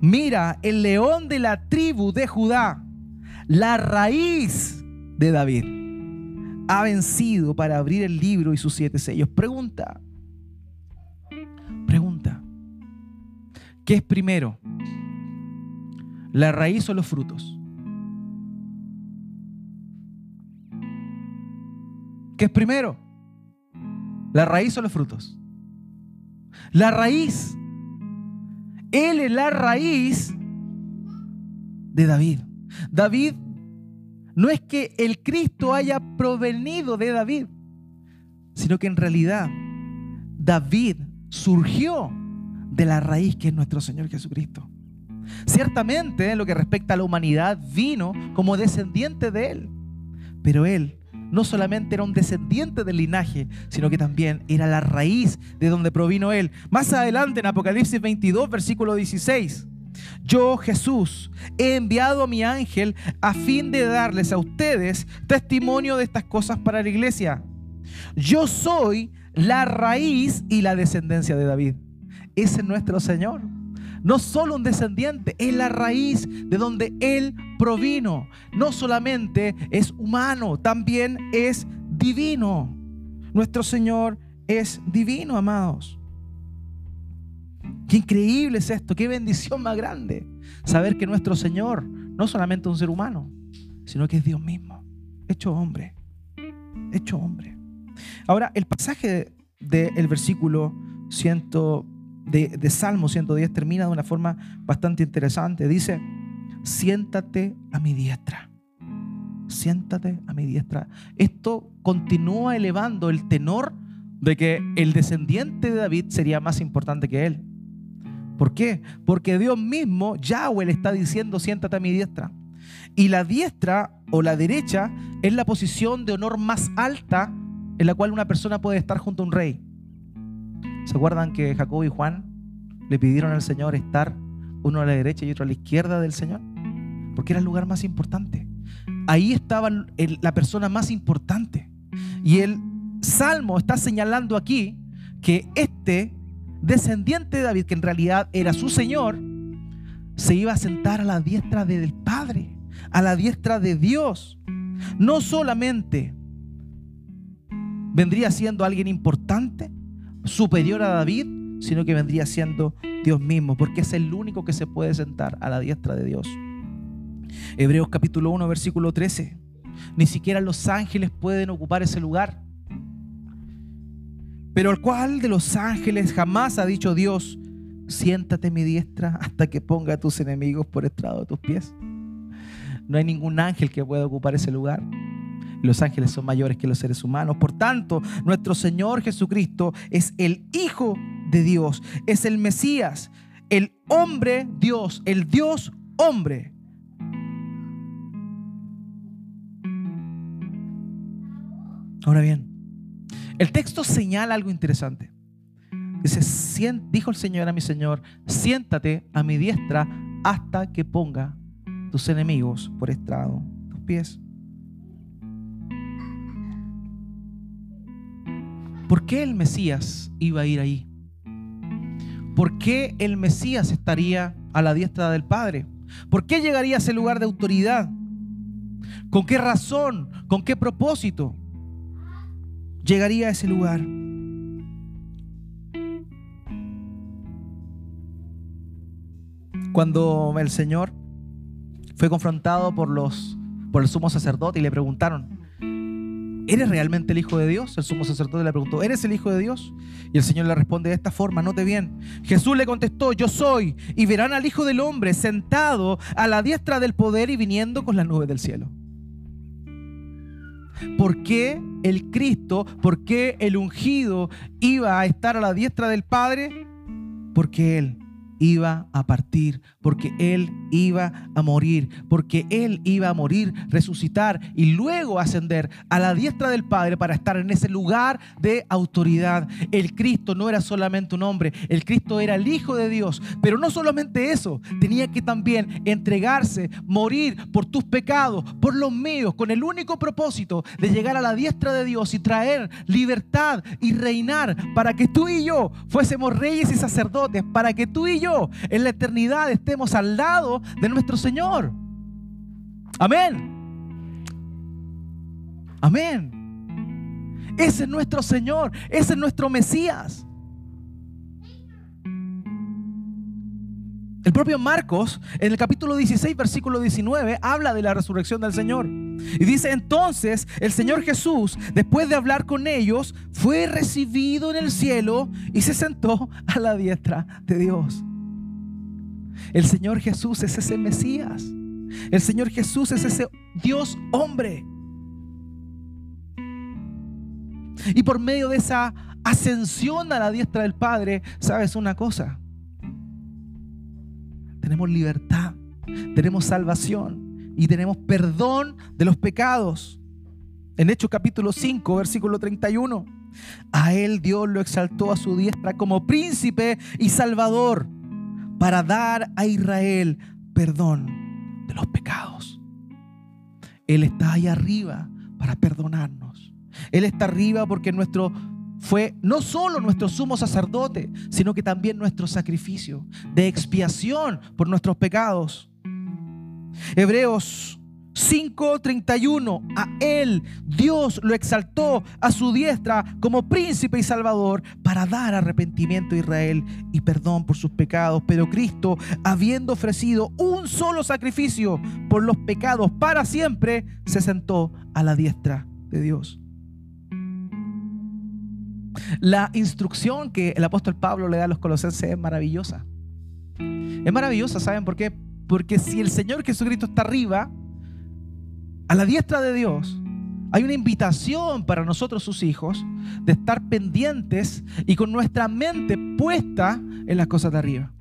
Mira, el león de la tribu de Judá, la raíz de David, ha vencido para abrir el libro y sus siete sellos. Pregunta, pregunta, ¿qué es primero? ¿La raíz o los frutos? ¿Qué es primero? ¿La raíz o los frutos? La raíz. Él es la raíz de David. David no es que el Cristo haya provenido de David, sino que en realidad David surgió de la raíz que es nuestro Señor Jesucristo. Ciertamente, en lo que respecta a la humanidad, vino como descendiente de él. Pero él no solamente era un descendiente del linaje, sino que también era la raíz de donde provino él. Más adelante en Apocalipsis 22, versículo 16. Yo, Jesús, he enviado a mi ángel a fin de darles a ustedes testimonio de estas cosas para la iglesia. Yo soy la raíz y la descendencia de David. Ese es nuestro Señor no solo un descendiente, es la raíz de donde Él provino. No solamente es humano, también es divino. Nuestro Señor es divino, amados. Qué increíble es esto, qué bendición más grande. Saber que nuestro Señor no solamente es un ser humano, sino que es Dios mismo, hecho hombre, hecho hombre. Ahora, el pasaje del versículo 100 de, Salmo 110 termina de una forma bastante interesante. Dice, siéntate a mi diestra. Siéntate a mi diestra. Esto continúa elevando el tenor de que el descendiente de David sería más importante que él. ¿Por qué? Porque Dios mismo, Yahweh, le está diciendo, siéntate a mi diestra. Y la diestra o la derecha es la posición de honor más alta en la cual una persona puede estar junto a un rey. ¿Se acuerdan que Jacob y Juan le pidieron al Señor estar uno a la derecha y otro a la izquierda del Señor? Porque era el lugar más importante. Ahí estaba la persona más importante. Y el Salmo está señalando aquí que este descendiente de David, que en realidad era su Señor, se iba a sentar a la diestra del Padre, a la diestra de Dios. No solamente vendría siendo alguien importante, superior a David, sino que vendría siendo Dios mismo, porque es el único que se puede sentar a la diestra de Dios. Hebreos capítulo 1, versículo 13. Ni siquiera los ángeles pueden ocupar ese lugar. Pero el cual de los ángeles jamás ha dicho Dios, siéntate mi diestra hasta que ponga a tus enemigos por estrado de tus pies. No hay ningún ángel que pueda ocupar ese lugar. Los ángeles son mayores que los seres humanos. Por tanto, nuestro Señor Jesucristo es el Hijo de Dios, es el Mesías, el hombre Dios, el Dios hombre. Ahora bien, el texto señala algo interesante. Dice, dijo el Señor a mi Señor, siéntate a mi diestra hasta que ponga tus enemigos por estrado tus pies. ¿Por qué el Mesías iba a ir ahí? ¿Por qué el Mesías estaría a la diestra del Padre? ¿Por qué llegaría a ese lugar de autoridad? ¿Con qué razón? ¿Con qué propósito? llegaría a ese lugar. Cuando el Señor fue confrontado por los por el sumo sacerdote y le preguntaron, ¿eres realmente el Hijo de Dios? El sumo sacerdote le preguntó, ¿eres el Hijo de Dios? Y el Señor le responde de esta forma, note bien. Jesús le contestó, yo soy, y verán al Hijo del Hombre sentado a la diestra del poder y viniendo con las nubes del cielo. ¿Por qué el Cristo, por qué el ungido iba a estar a la diestra del Padre? Porque Él iba a partir, porque Él iba a morir, porque Él iba a morir, resucitar y luego ascender a la diestra del Padre para estar en ese lugar de autoridad. El Cristo no era solamente un hombre, el Cristo era el Hijo de Dios, pero no solamente eso, tenía que también entregarse, morir por tus pecados, por los míos, con el único propósito de llegar a la diestra de Dios y traer libertad y reinar para que tú y yo fuésemos reyes y sacerdotes, para que tú y yo en la eternidad estemos al lado de nuestro Señor. Amén. Amén. Ese es nuestro Señor, ese es nuestro Mesías. El propio Marcos, en el capítulo 16, versículo 19, habla de la resurrección del Señor. Y dice, entonces el Señor Jesús, después de hablar con ellos, fue recibido en el cielo y se sentó a la diestra de Dios. El Señor Jesús es ese Mesías. El Señor Jesús es ese Dios hombre. Y por medio de esa ascensión a la diestra del Padre, ¿sabes una cosa? Tenemos libertad, tenemos salvación y tenemos perdón de los pecados. En Hechos capítulo 5, versículo 31. A él Dios lo exaltó a su diestra como príncipe y salvador para dar a Israel perdón de los pecados. Él está ahí arriba para perdonarnos. Él está arriba porque nuestro fue no solo nuestro sumo sacerdote, sino que también nuestro sacrificio de expiación por nuestros pecados. Hebreos 5:31, a él Dios lo exaltó a su diestra como príncipe y salvador para dar arrepentimiento a Israel y perdón por sus pecados. Pero Cristo, habiendo ofrecido un solo sacrificio por los pecados para siempre, se sentó a la diestra de Dios. La instrucción que el apóstol Pablo le da a los colosenses es maravillosa. Es maravillosa, ¿saben por qué? Porque si el Señor Jesucristo está arriba, a la diestra de Dios, hay una invitación para nosotros sus hijos de estar pendientes y con nuestra mente puesta en las cosas de arriba.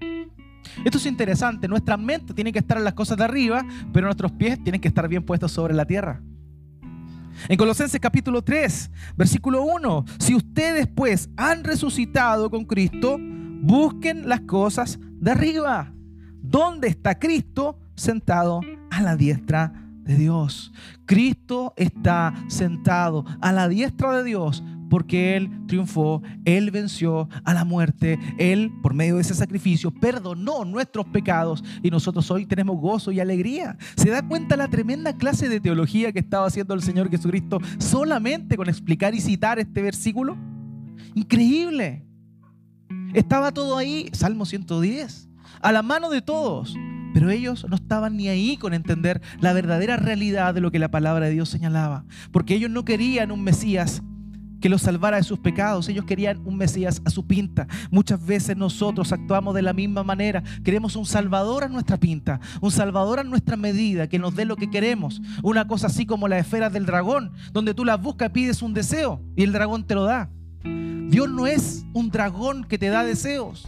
Esto es interesante. Nuestra mente tiene que estar en las cosas de arriba, pero nuestros pies tienen que estar bien puestos sobre la tierra. En Colosenses capítulo 3, versículo 1, si ustedes pues han resucitado con Cristo, busquen las cosas de arriba, donde está Cristo sentado a la diestra de Dios. Cristo está sentado a la diestra de Dios porque Él triunfó, Él venció a la muerte, Él por medio de ese sacrificio perdonó nuestros pecados y nosotros hoy tenemos gozo y alegría. ¿Se da cuenta la tremenda clase de teología que estaba haciendo el Señor Jesucristo solamente con explicar y citar este versículo? Increíble. Estaba todo ahí, Salmo 110, a la mano de todos. Pero ellos no estaban ni ahí con entender la verdadera realidad de lo que la palabra de Dios señalaba. Porque ellos no querían un Mesías que los salvara de sus pecados. Ellos querían un Mesías a su pinta. Muchas veces nosotros actuamos de la misma manera. Queremos un Salvador a nuestra pinta, un Salvador a nuestra medida, que nos dé lo que queremos. Una cosa así como la esfera del dragón, donde tú la buscas, pides un deseo y el dragón te lo da. Dios no es un dragón que te da deseos.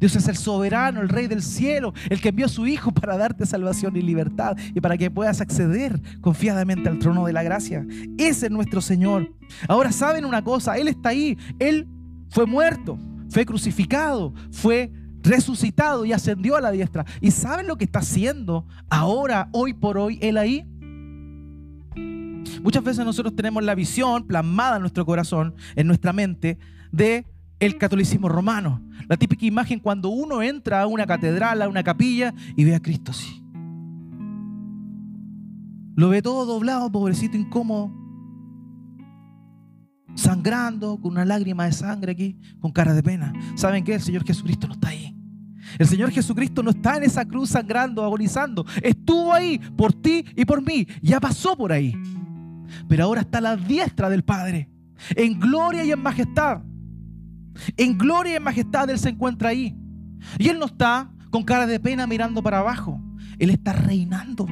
Dios es el soberano, el rey del cielo, el que envió a su Hijo para darte salvación y libertad y para que puedas acceder confiadamente al trono de la gracia. Ese es nuestro Señor. Ahora saben una cosa, Él está ahí, Él fue muerto, fue crucificado, fue resucitado y ascendió a la diestra. ¿Y saben lo que está haciendo ahora, hoy por hoy, Él ahí? Muchas veces nosotros tenemos la visión plasmada en nuestro corazón, en nuestra mente, de el catolicismo romano. La típica imagen cuando uno entra a una catedral, a una capilla y ve a Cristo así. Lo ve todo doblado, pobrecito, incómodo. Sangrando, con una lágrima de sangre aquí, con cara de pena. ¿Saben qué? El Señor Jesucristo no está ahí. El Señor Jesucristo no está en esa cruz sangrando, agonizando. Estuvo ahí por ti y por mí. Ya pasó por ahí. Pero ahora está a la diestra del Padre. En gloria y en majestad. En gloria y en majestad Él se encuentra ahí. Y Él no está con cara de pena mirando para abajo. Él está reinando.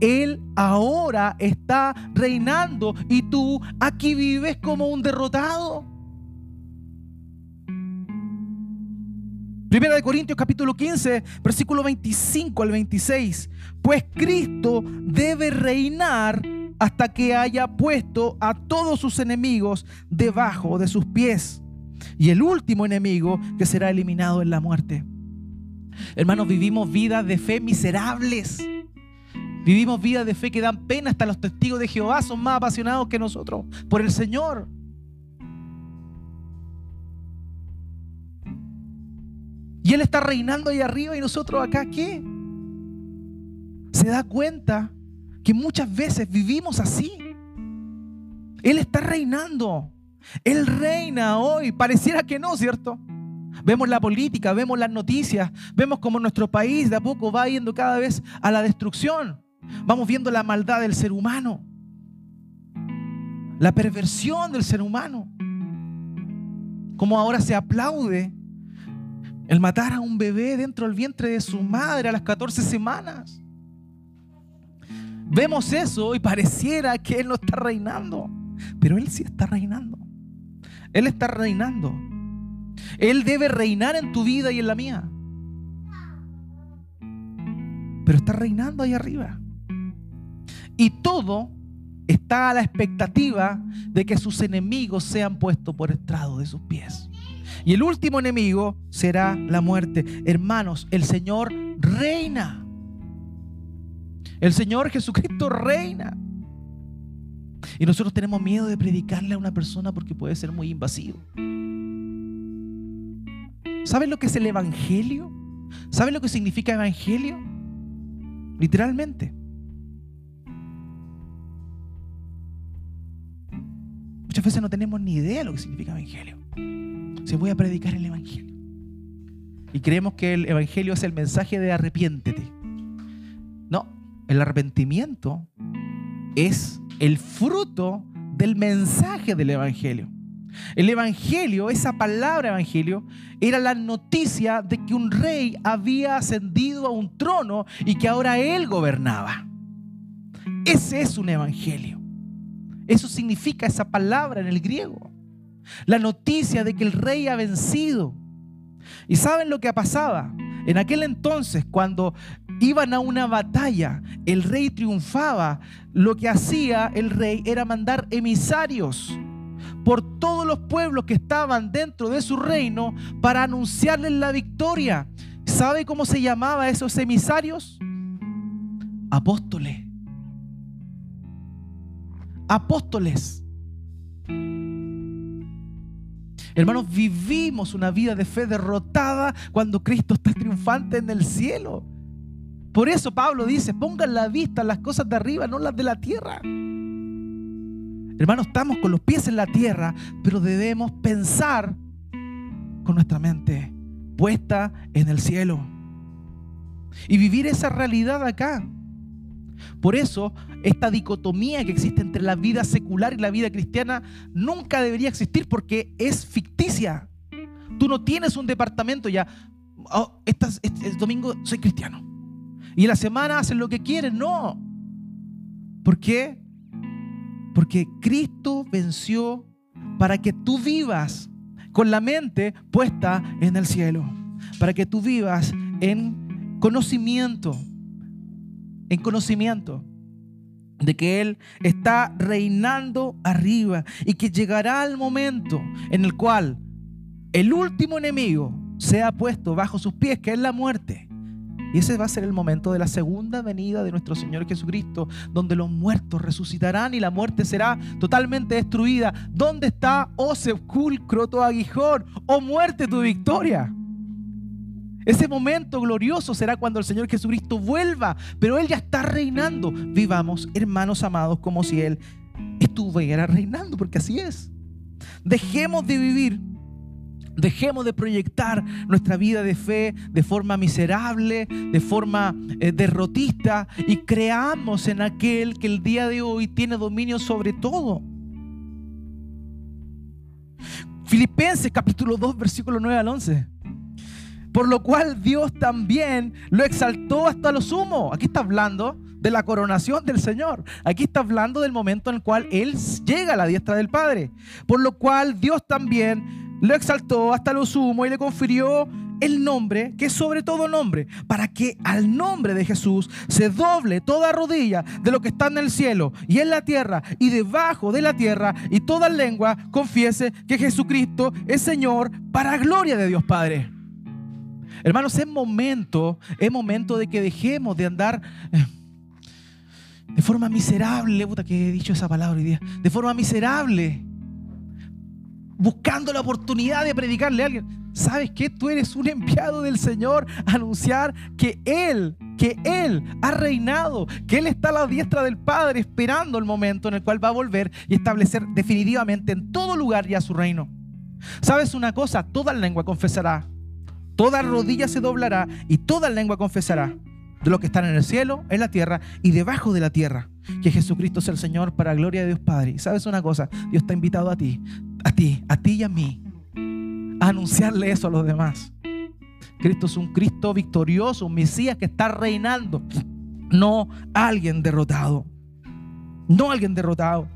Él ahora está reinando y tú aquí vives como un derrotado. Primera de Corintios capítulo 15, versículo 25 al 26. Pues Cristo debe reinar hasta que haya puesto a todos sus enemigos debajo de sus pies y el último enemigo que será eliminado en la muerte. Hermanos, vivimos vidas de fe miserables. Vivimos vidas de fe que dan pena hasta los testigos de Jehová son más apasionados que nosotros por el Señor. Y Él está reinando ahí arriba y nosotros acá, ¿qué? Se da cuenta que muchas veces vivimos así. Él está reinando. Él reina hoy. Pareciera que no, ¿cierto? Vemos la política, vemos las noticias, vemos cómo nuestro país de a poco va yendo cada vez a la destrucción. Vamos viendo la maldad del ser humano, la perversión del ser humano. Como ahora se aplaude el matar a un bebé dentro del vientre de su madre a las 14 semanas. Vemos eso y pareciera que Él no está reinando, pero Él sí está reinando. Él está reinando. Él debe reinar en tu vida y en la mía. Pero está reinando ahí arriba. Y todo está a la expectativa de que sus enemigos sean puestos por estrado de sus pies. Y el último enemigo será la muerte. Hermanos, el Señor reina. El Señor Jesucristo reina. Y nosotros tenemos miedo de predicarle a una persona porque puede ser muy invasivo. ¿Sabes lo que es el Evangelio? ¿Sabes lo que significa Evangelio? Literalmente. Muchas veces no tenemos ni idea de lo que significa Evangelio. Se voy a predicar el Evangelio. Y creemos que el Evangelio es el mensaje de arrepiéntete. No, el arrepentimiento es el fruto del mensaje del Evangelio. El Evangelio, esa palabra Evangelio, era la noticia de que un rey había ascendido a un trono y que ahora él gobernaba. Ese es un Evangelio. Eso significa esa palabra en el griego. La noticia de que el rey ha vencido ¿Y saben lo que pasaba? En aquel entonces, cuando iban a una batalla, el rey triunfaba, lo que hacía el rey era mandar emisarios por todos los pueblos que estaban dentro de su reino para anunciarles la victoria. ¿Sabe cómo se llamaba esos emisarios? Apóstoles. Apóstoles. Hermanos, vivimos una vida de fe derrotada cuando Cristo está triunfante en el cielo. Por eso Pablo dice, pongan la vista en las cosas de arriba, no las de la tierra. Hermanos, estamos con los pies en la tierra, pero debemos pensar con nuestra mente puesta en el cielo. Y vivir esa realidad acá. Por eso, esta dicotomía que existe entre la vida secular y la vida cristiana nunca debería existir porque es ficticia. Tú no tienes un departamento ya. Oh, este, domingo soy cristiano. Y la semana hacen lo que quieren. No. ¿Por qué? Porque Cristo venció para que tú vivas con la mente puesta en el cielo. Para que tú vivas en conocimiento en conocimiento de que Él está reinando arriba y que llegará el momento en el cual el último enemigo sea puesto bajo sus pies, que es la muerte. Y ese va a ser el momento de la segunda venida de nuestro Señor Jesucristo, donde los muertos resucitarán y la muerte será totalmente destruida. ¿Dónde está, oh sepulcro, tu aguijón, oh muerte, tu victoria? Ese momento glorioso será cuando el Señor Jesucristo vuelva, pero Él ya está reinando. Vivamos, hermanos amados, como si Él estuviera reinando, porque así es. Dejemos de vivir Dejemos de proyectar nuestra vida de fe de forma miserable, de forma eh, derrotista y creamos en aquel que el día de hoy tiene dominio sobre todo. Filipenses capítulo 2 versículo 9 al 11 por lo cual Dios también lo exaltó hasta lo sumo. Aquí está hablando de la coronación del Señor. Aquí está hablando del momento en el cual Él llega a la diestra del Padre. Por lo cual Dios también lo exaltó hasta lo sumo y le confirió el nombre, que es sobre todo nombre, para que al nombre de Jesús se doble toda rodilla de lo que está en el cielo y en la tierra y debajo de la tierra y toda lengua confiese que Jesucristo es Señor para gloria de Dios Padre. Hermanos, es momento, es momento de que dejemos de andar eh, de forma miserable, puta que he dicho esa palabra hoy día, de forma miserable, buscando la oportunidad de predicarle a alguien. ¿Sabes qué? Tú eres un enviado del Señor a anunciar que Él, que Él ha reinado, que Él está a la diestra del Padre esperando el momento en el cual va a volver y establecer definitivamente en todo lugar ya su reino. ¿Sabes una cosa? Toda lengua confesará Toda rodilla se doblará y toda lengua confesará de lo que están en el cielo, en la tierra y debajo de la tierra, que Jesucristo es el Señor para gloria de Dios Padre. Y sabes una cosa, Dios está invitado a ti, a ti, a ti y a mí, a anunciarle eso a los demás. Cristo es un Cristo victorioso, un Mesías que está reinando, no alguien derrotado, no alguien derrotado.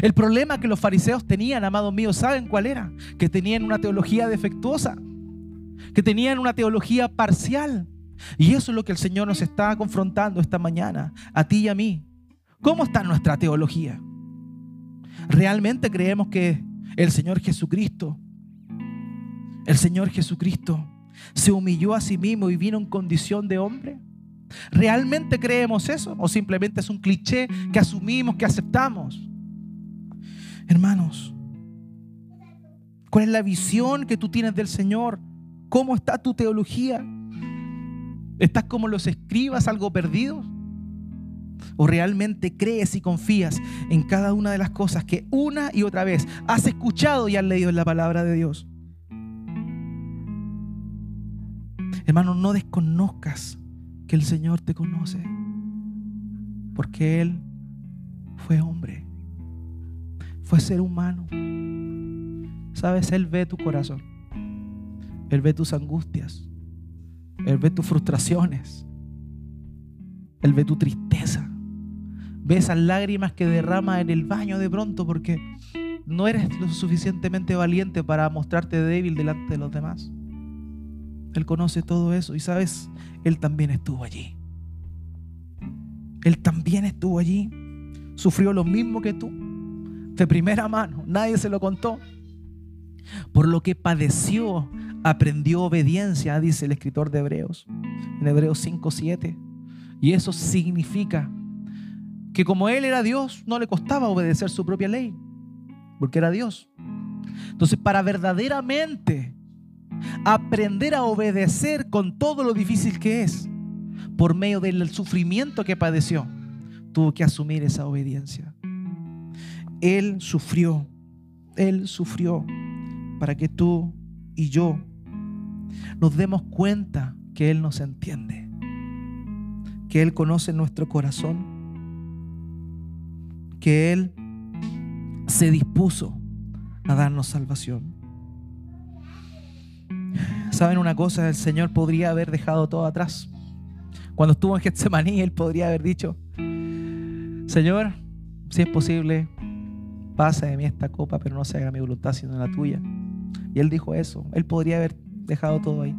El problema que los fariseos tenían, amados míos, ¿saben cuál era? Que tenían una teología defectuosa que tenían una teología parcial. Y eso es lo que el Señor nos está confrontando esta mañana, a ti y a mí. ¿Cómo está nuestra teología? ¿Realmente creemos que el Señor Jesucristo, el Señor Jesucristo, se humilló a sí mismo y vino en condición de hombre? ¿Realmente creemos eso? ¿O simplemente es un cliché que asumimos, que aceptamos? Hermanos, ¿cuál es la visión que tú tienes del Señor? ¿Cómo está tu teología? ¿Estás como los escribas, algo perdidos? ¿O realmente crees y confías en cada una de las cosas que una y otra vez has escuchado y has leído en la palabra de Dios? Hermano, no desconozcas que el Señor te conoce, porque Él fue hombre, fue ser humano. Sabes, Él ve tu corazón. Él ve tus angustias. Él ve tus frustraciones. Él ve tu tristeza. Esas lágrimas que derrama en el baño de pronto porque no eres lo suficientemente valiente para mostrarte débil delante de los demás. Él conoce todo eso y sabes, Él también estuvo allí. Él también estuvo allí. Sufrió lo mismo que tú. De primera mano. Nadie se lo contó. Por lo que padeció, aprendió obediencia, dice el escritor de Hebreos. En Hebreos 5.7. Y eso significa que como Él era Dios, no le costaba obedecer su propia ley. Porque era Dios. Entonces, para verdaderamente aprender a obedecer con todo lo difícil que es, por medio del sufrimiento que padeció, tuvo que asumir esa obediencia. Él sufrió, Él sufrió para que tú y yo nos demos cuenta que Él nos entiende, que Él conoce nuestro corazón, que Él se dispuso a darnos salvación. ¿Saben una cosa? El Señor podría haber dejado todo atrás. Cuando estuvo en Getsemaní, Él podría haber dicho, Señor, si es posible, pasa de mí esta copa, pero no se haga mi voluntad sino la tuya. Y Él dijo eso. Él podría haber dejado todo ahí.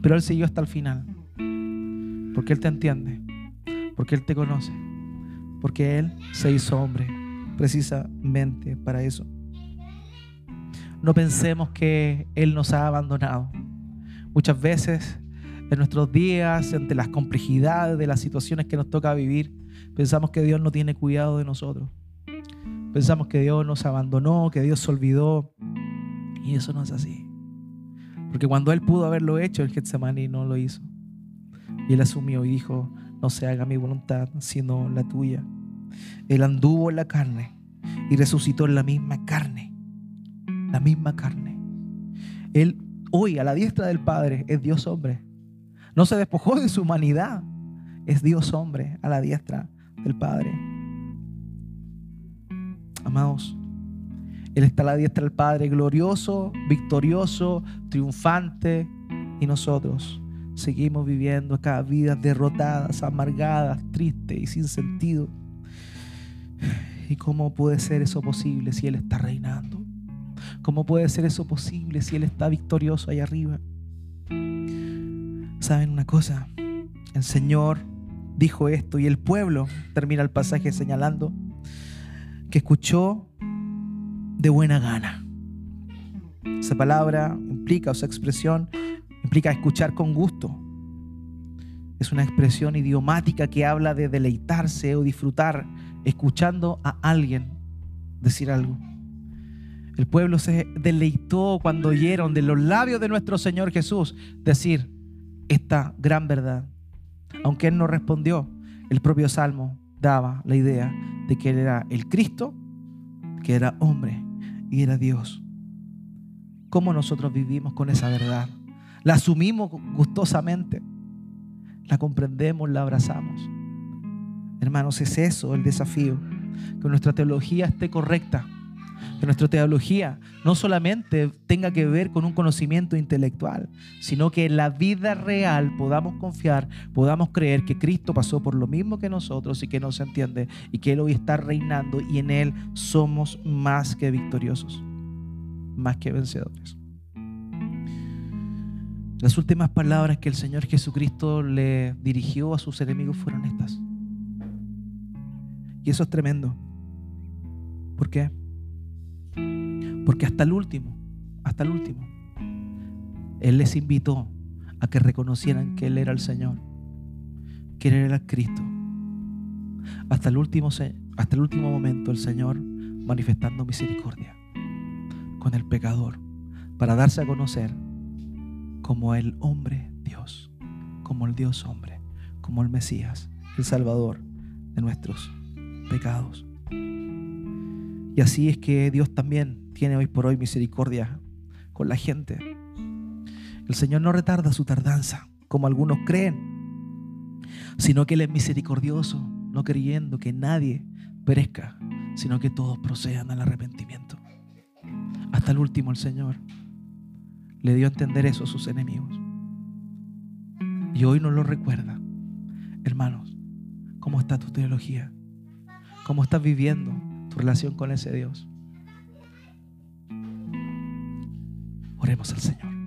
Pero Él siguió hasta el final. Porque Él te entiende. Porque Él te conoce. Porque Él se hizo hombre. Precisamente para eso. No pensemos que Él nos ha abandonado. Muchas veces en nuestros días, ante las complejidades de las situaciones que nos toca vivir, pensamos que Dios no tiene cuidado de nosotros. Pensamos que Dios nos abandonó, que Dios se olvidó. Y eso no es así. Porque cuando Él pudo haberlo hecho, el Getsemaní no lo hizo. Y Él asumió y dijo, no se haga mi voluntad, sino la tuya. Él anduvo en la carne y resucitó en la misma carne la misma carne. Él hoy a la diestra del Padre es Dios hombre. No se despojó de su humanidad. Es Dios hombre a la diestra del Padre. Amados, Él está a la diestra del Padre, glorioso, victorioso, triunfante. Y nosotros seguimos viviendo acá vidas derrotadas, amargadas, tristes y sin sentido. ¿Y cómo puede ser eso posible si Él está reinando? ¿Cómo puede ser eso posible si Él está victorioso ahí arriba? ¿Saben una cosa? El Señor dijo esto y el pueblo, termina el pasaje señalando, que escuchó de buena gana. Esa palabra implica, o esa expresión implica escuchar con gusto. Es una expresión idiomática que habla de deleitarse o disfrutar escuchando a alguien decir algo. El pueblo se deleitó cuando oyeron de los labios de nuestro Señor Jesús decir esta gran verdad. Aunque Él no respondió, el propio Salmo daba la idea de que Él era el Cristo, que era hombre y era Dios. ¿Cómo nosotros vivimos con esa verdad? La asumimos gustosamente, la comprendemos, la abrazamos. Hermanos, es eso el desafío, que nuestra teología esté correcta que nuestra teología no solamente tenga que ver con un conocimiento intelectual, sino que en la vida real podamos confiar, podamos creer que Cristo pasó por lo mismo que nosotros y que nos entiende y que Él hoy está reinando y en Él somos más que victoriosos, más que vencedores. Las últimas palabras que el Señor Jesucristo le dirigió a sus enemigos fueron estas. Y eso es tremendo. ¿Por qué? Porque hasta el último, hasta el último, Él les invitó a que reconocieran que Él era el Señor, que Él era el Cristo. Hasta el último, hasta el último momento el Señor manifestando misericordia con el pecador para darse a conocer como el hombre Dios, como el Dios hombre, como el Mesías, el Salvador de nuestros pecados. Y así es que Dios también tiene hoy por hoy misericordia con la gente. El Señor no retarda su tardanza, como algunos creen, sino que Él es misericordioso, no creyendo que nadie perezca, sino que todos procedan al arrepentimiento. Hasta el último el Señor le dio a entender eso a sus enemigos. Y hoy nos lo recuerda. Hermanos, ¿cómo está tu teología? ¿Cómo estás viviendo tu relación con ese Dios? Oremos al Señor.